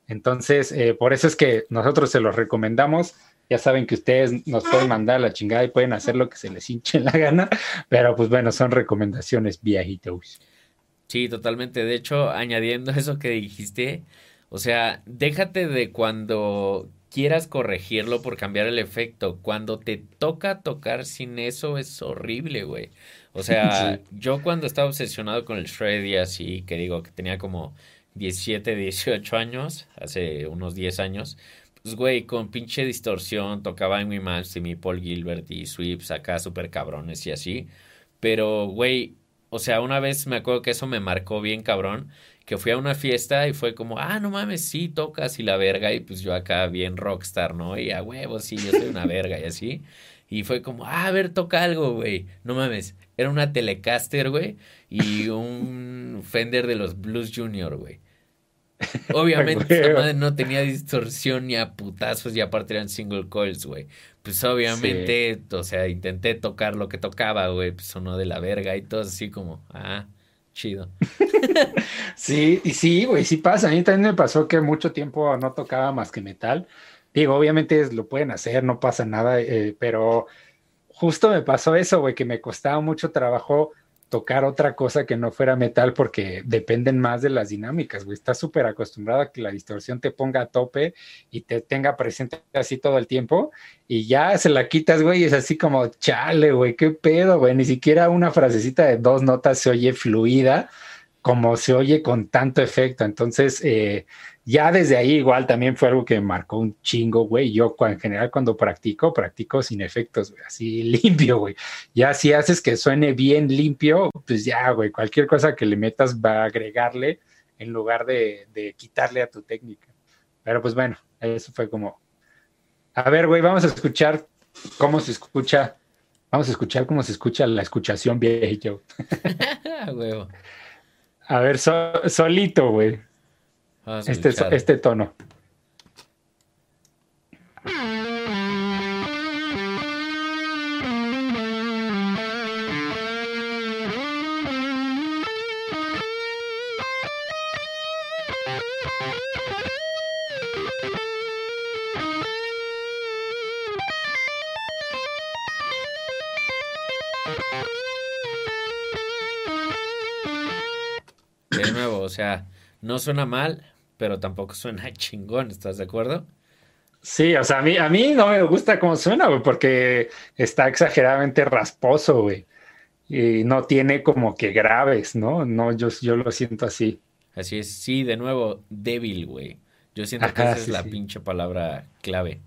Entonces, eh, por eso es que nosotros se los recomendamos. Ya saben que ustedes nos pueden mandar la chingada y pueden hacer lo que se les hinche la gana, pero pues bueno, son recomendaciones viejitos.
Sí, totalmente. De hecho, añadiendo eso que dijiste, o sea, déjate de cuando quieras corregirlo por cambiar el efecto. Cuando te toca tocar sin eso es horrible, güey. O [LAUGHS] sea, yo cuando estaba obsesionado con el shred y así, que digo que tenía como 17, 18 años, hace unos 10 años, pues güey, con pinche distorsión tocaba Amy mi Paul Gilbert y Sweeps acá súper cabrones y así. Pero, güey, o sea, una vez me acuerdo que eso me marcó bien cabrón que fui a una fiesta y fue como, ah, no mames, sí, tocas y la verga, y pues yo acá bien rockstar, ¿no? Y a huevo, sí, yo soy una verga y así. Y fue como, ah, a ver, toca algo, güey. No mames, era una Telecaster, güey, y un Fender de los Blues Junior, güey. [LAUGHS] Obviamente esa madre no tenía distorsión ni a putazos y aparte eran single coils, güey. Pues obviamente, o sea, intenté tocar lo que tocaba, güey, pues sonó de la verga y todo así como, ah, chido. [LAUGHS]
sí, y sí, güey, sí pasa. A mí también me pasó que mucho tiempo no tocaba más que metal. Digo, obviamente lo pueden hacer, no pasa nada, eh, pero justo me pasó eso, güey, que me costaba mucho trabajo tocar otra cosa que no fuera metal porque dependen más de las dinámicas, güey. Estás súper acostumbrado a que la distorsión te ponga a tope y te tenga presente así todo el tiempo y ya se la quitas, güey, y es así como, chale, güey, qué pedo, güey. Ni siquiera una frasecita de dos notas se oye fluida como se oye con tanto efecto. Entonces, eh, ya desde ahí igual también fue algo que me marcó un chingo, güey. Yo en general cuando practico, practico sin efectos, así [LAUGHS] limpio, güey. Ya si haces que suene bien limpio, pues ya, güey, cualquier cosa que le metas va a agregarle en lugar de, de quitarle a tu técnica. Pero pues bueno, eso fue como... A ver, güey, vamos a escuchar cómo se escucha. Vamos a escuchar cómo se escucha la escuchación viejo. [LAUGHS] a ver, solito, güey este, este tono.
De nuevo, o sea, no suena mal, pero tampoco suena [LAUGHS] chingón, ¿estás de acuerdo?
Sí, o sea, a mí, a mí no me gusta cómo suena, güey, porque está exageradamente rasposo, güey. Y no tiene como que graves, ¿no? No, yo, yo lo siento así.
Así es, sí, de nuevo, débil, güey. Yo siento que esa es la pinche palabra clave.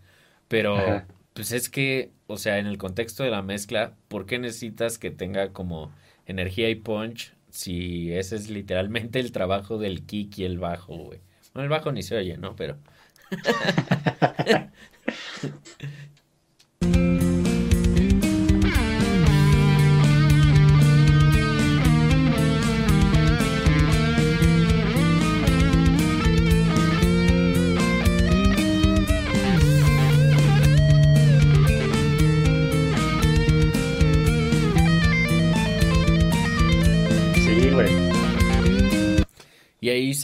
Pero, pues es que, o sea, en el contexto de la mezcla, ¿por qué necesitas que tenga como energía y punch si ese es literalmente el trabajo del kick y el bajo, güey? Bueno, el bajo ni se oye, ¿no? Pero... [LAUGHS]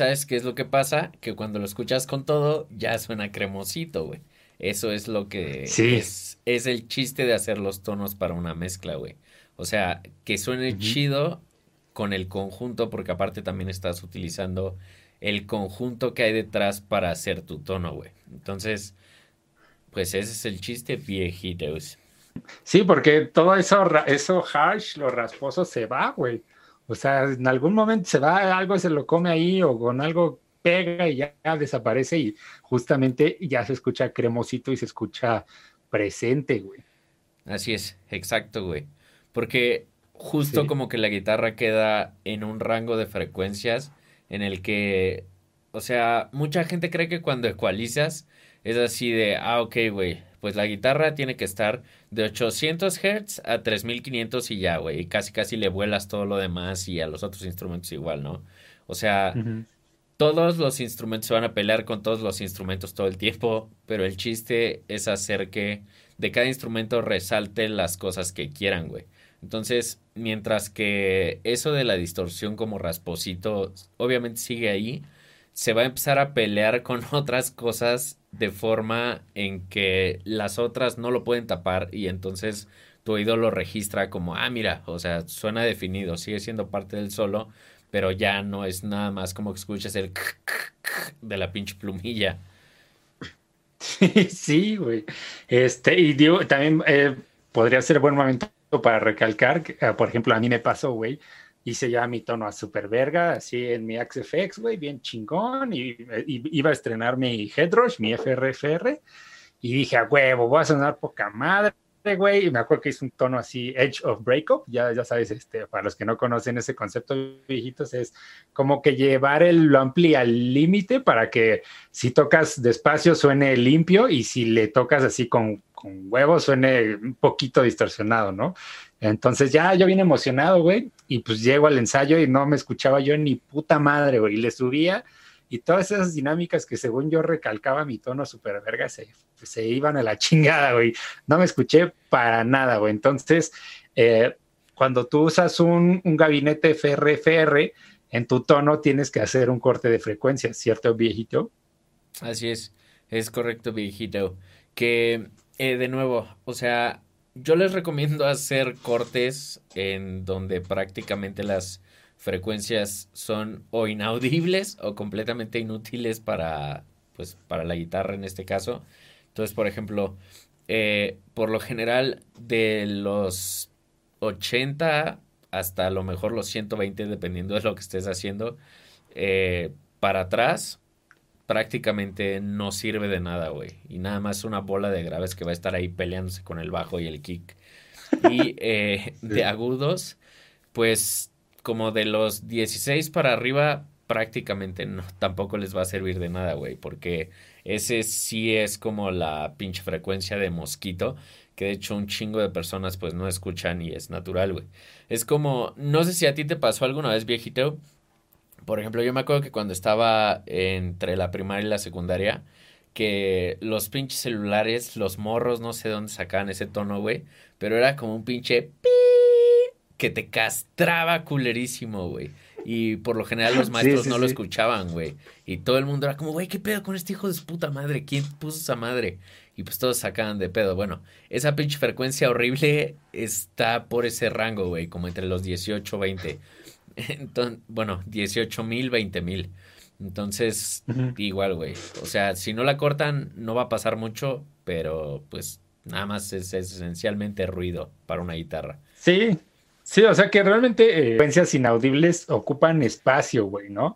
sabes qué es lo que pasa, que cuando lo escuchas con todo, ya suena cremosito, güey. Eso es lo que es, es, el chiste de hacer los tonos para una mezcla, güey. O sea, que suene chido con el conjunto, porque aparte también estás utilizando el conjunto que hay detrás para hacer tu tono, güey. Entonces, pues ese es el chiste viejitos.
Sí, porque todo eso, eso harsh, lo rasposo se va, güey. O sea, en algún momento se va, algo se lo come ahí o con algo pega y ya, desaparece y justamente ya se escucha cremosito y se escucha presente, güey.
Así es, exacto, güey. Porque justo como que la guitarra queda en un rango de frecuencias en el que, o sea, mucha gente cree que cuando ecualizas es así de, ah, ok, güey, pues la guitarra tiene que estar de 800 Hz a 3500 y ya, güey. Y casi casi le vuelas todo lo demás y a los otros instrumentos igual, ¿no? O sea, todos los instrumentos se van a pelear con todos los instrumentos todo el tiempo, pero el chiste es hacer que de cada instrumento resalte las cosas que quieran, güey. Entonces, mientras que eso de la distorsión como rasposito obviamente sigue ahí, se va a empezar a pelear con [LAUGHS] otras cosas de forma en que las otras no lo pueden tapar y entonces tu oído lo registra como, ah, mira, o sea, suena definido, sigue siendo parte del solo, pero ya no es nada más como que escuchas el de la pinche plumilla.
Sí, güey. Este, y digo, también eh, podría ser buen momento para recalcar, que, eh, por ejemplo, a mí me pasó, güey, hice ya mi tono a super verga, así en mi XFX, güey, bien chingón, y, iba a estrenar mi Headrush, mi FRFR, y dije, a huevo, voy a sonar poca madre, güey, y me acuerdo que hice un tono así, Edge of Breakup, ya, ya sabes, este, para los que no conocen ese concepto, viejitos, es como que llevar el ampli al límite para que si tocas despacio suene limpio y si le tocas así con, con huevo suene un poquito distorsionado, ¿no? Entonces ya yo vine emocionado, güey, y pues llego al ensayo y no me escuchaba yo ni puta madre, güey, y le subía y todas esas dinámicas que según yo recalcaba mi tono super verga se, se iban a la [LAUGHS] chingada, güey. No me escuché para nada, güey. Entonces, eh, cuando tú usas un, un gabinete FRFR, en tu tono tienes que hacer un corte de frecuencia, ¿cierto, viejito?
Así es, es correcto, viejito. Que, eh, de nuevo, o sea, yo les recomiendo hacer cortes en donde prácticamente las frecuencias son o inaudibles o completamente inútiles para, pues, para la guitarra en este caso. Entonces, por ejemplo, eh, por lo general de los 80 hasta a lo mejor los 120, dependiendo de lo que estés haciendo, eh, para atrás, prácticamente no sirve de nada, güey. Y nada más una bola de graves que va a estar ahí peleándose con el bajo y el kick. Y [LAUGHS] eh, de agudos, pues como de los 16 para arriba, prácticamente no, tampoco les va a servir de nada, güey. Porque ese sí es como la pinche frecuencia de mosquito. Que de hecho un chingo de personas pues no escuchan y es natural, güey. Es como, no sé si a ti te pasó alguna vez, viejito, por ejemplo, yo me acuerdo que cuando estaba entre la primaria y la secundaria, que los pinches celulares, los morros, no sé dónde sacaban ese tono, güey, pero era como un pinche pi que te castraba culerísimo, güey. Y por lo general los [LAUGHS] maestros no lo escuchaban, güey. Y todo el mundo era como, güey, ¿qué pedo con este hijo de su puta madre? ¿Quién puso esa madre? Y pues todos sacaban de pedo. Bueno, esa pinche frecuencia horrible está por ese rango, güey, como entre los 18 20. Entonces, bueno, 18 mil, 20 mil. Entonces, igual, güey. O sea, si no la cortan, no va a pasar mucho, pero pues nada más es, esencialmente ruido para una guitarra.
Sí, sí, o sea que realmente eh, frecuencias inaudibles ocupan espacio, güey, ¿no?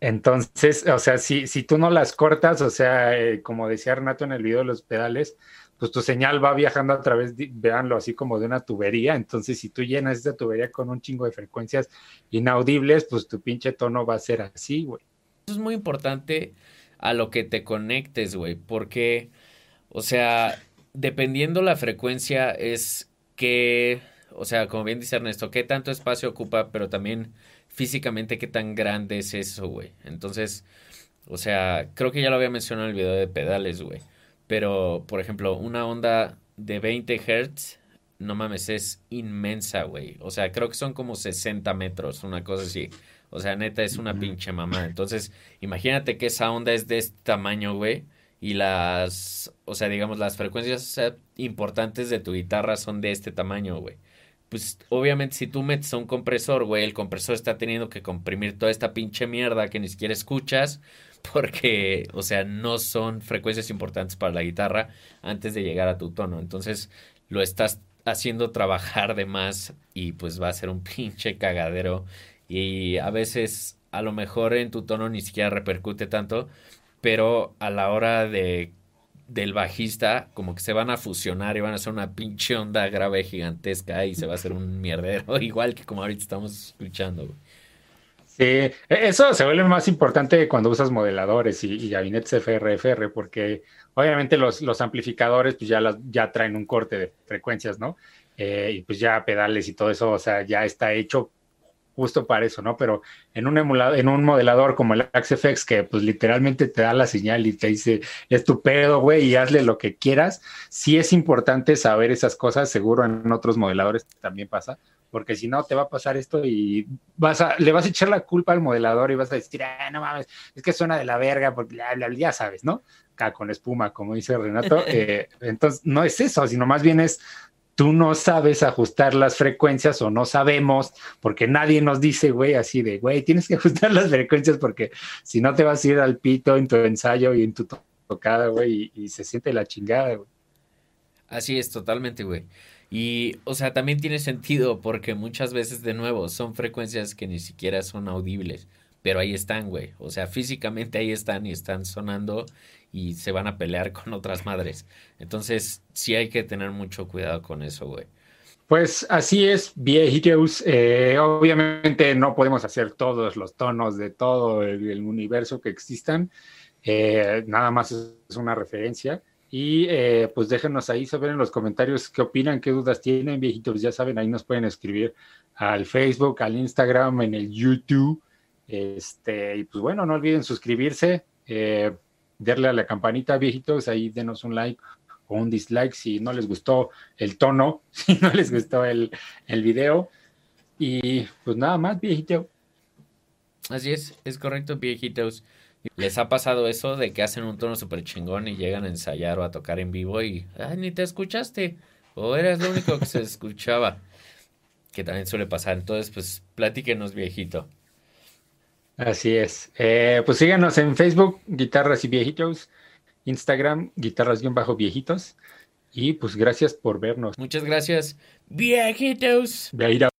Entonces, o sea, si, si tú no las cortas, o sea, eh, como decía Renato en el video de los pedales, pues tu señal va viajando a través, véanlo así como de una tubería. Entonces, si tú llenas esa tubería con un chingo de frecuencias inaudibles, pues tu pinche tono va a ser así, güey.
Eso es muy importante a lo que te conectes, güey, porque, o sea, dependiendo la frecuencia es que, o sea, como bien dice Ernesto, qué tanto espacio ocupa, pero también físicamente qué tan grande es eso, güey. Entonces, o sea, creo que ya lo había mencionado en el video de pedales, güey. Pero, por ejemplo, una onda de 20 Hz, no mames, es inmensa, güey. O sea, creo que son como 60 metros, una cosa así. O sea, neta, es una pinche mamá. Entonces, imagínate que esa onda es de este tamaño, güey. Y las, o sea, digamos, las frecuencias importantes de tu guitarra son de este tamaño, güey pues obviamente si tú metes a un compresor, güey, el compresor está teniendo que comprimir toda esta pinche mierda que ni siquiera escuchas porque, o sea, no son frecuencias importantes para la guitarra antes de llegar a tu tono. Entonces lo estás haciendo trabajar de más y pues va a ser un pinche cagadero y a veces a lo mejor en tu tono ni siquiera repercute tanto, pero a la hora de del bajista, como que se van a fusionar y van a hacer una pinche onda grave gigantesca y se va a hacer un mierdero, [LAUGHS] igual que como ahorita estamos escuchando.
Sí, e-, eso se vuelve más importante cuando usas modeladores y, gabinetes FRFR, porque obviamente los, los amplificadores pues ya, ya traen un corte de frecuencias, ¿no? Eh, y pues ya pedales y todo eso, o sea, ya está hecho justo para eso, ¿no? Pero en un emulador, en un modelador como el AxeFX, que pues literalmente te da la señal y te dice, es tu pedo, güey, y hazle lo que quieras, sí es importante saber esas cosas, seguro en otros modeladores también pasa, porque si no te va a pasar esto y vas a, le vas a echar la culpa al modelador y vas a decir, ah, no mames, es que suena de la verga, porque ya sabes, ¿no? Acá con espuma, como dice Renato. [LAUGHS] Eh, entonces, no es eso, sino más bien es tú no sabes ajustar las frecuencias o no sabemos, porque nadie nos dice, güey, así de, güey, tienes que ajustar las frecuencias porque si no te vas a ir al pito en tu ensayo y en tu tocada, güey, y, se siente la chingada, güey.
Así es, totalmente, güey. Y, o sea, también tiene sentido porque muchas veces, de nuevo, son frecuencias que ni siquiera son audibles, pero ahí están, güey. O sea, físicamente ahí están y están sonando y se van a pelear [LAUGHS] con otras madres. Entonces, sí hay que tener mucho cuidado con eso, güey.
Pues así es, viejitos. Eh, obviamente no podemos hacer todos los tonos de todo el, universo que existan. Eh, nada más es una referencia. Y eh, pues déjenos ahí saber en los comentarios qué opinan, qué dudas tienen, viejitos. Ya saben, ahí nos pueden escribir al Facebook, al Instagram, en el YouTube. Este, y pues bueno, no olviden suscribirse. Darle a la campanita, viejitos, ahí denos un like o un dislike si no les gustó el tono, [LAUGHS] si no les gustó el, el video. Y pues nada más, viejito.
Así es, es correcto, viejitos. ¿Les ha pasado eso de que hacen un tono súper chingón y llegan a ensayar o a tocar en vivo y ay, ni te escuchaste? O eras lo único que se escuchaba. Que también suele pasar. Entonces, pues platíquenos, viejito.
Así es. Eh, pues síganos en Facebook, Guitarras y Viejitos, Instagram, Guitarras-Viejitos. Y pues gracias por vernos.
Muchas gracias, viejitos.
Viejitos.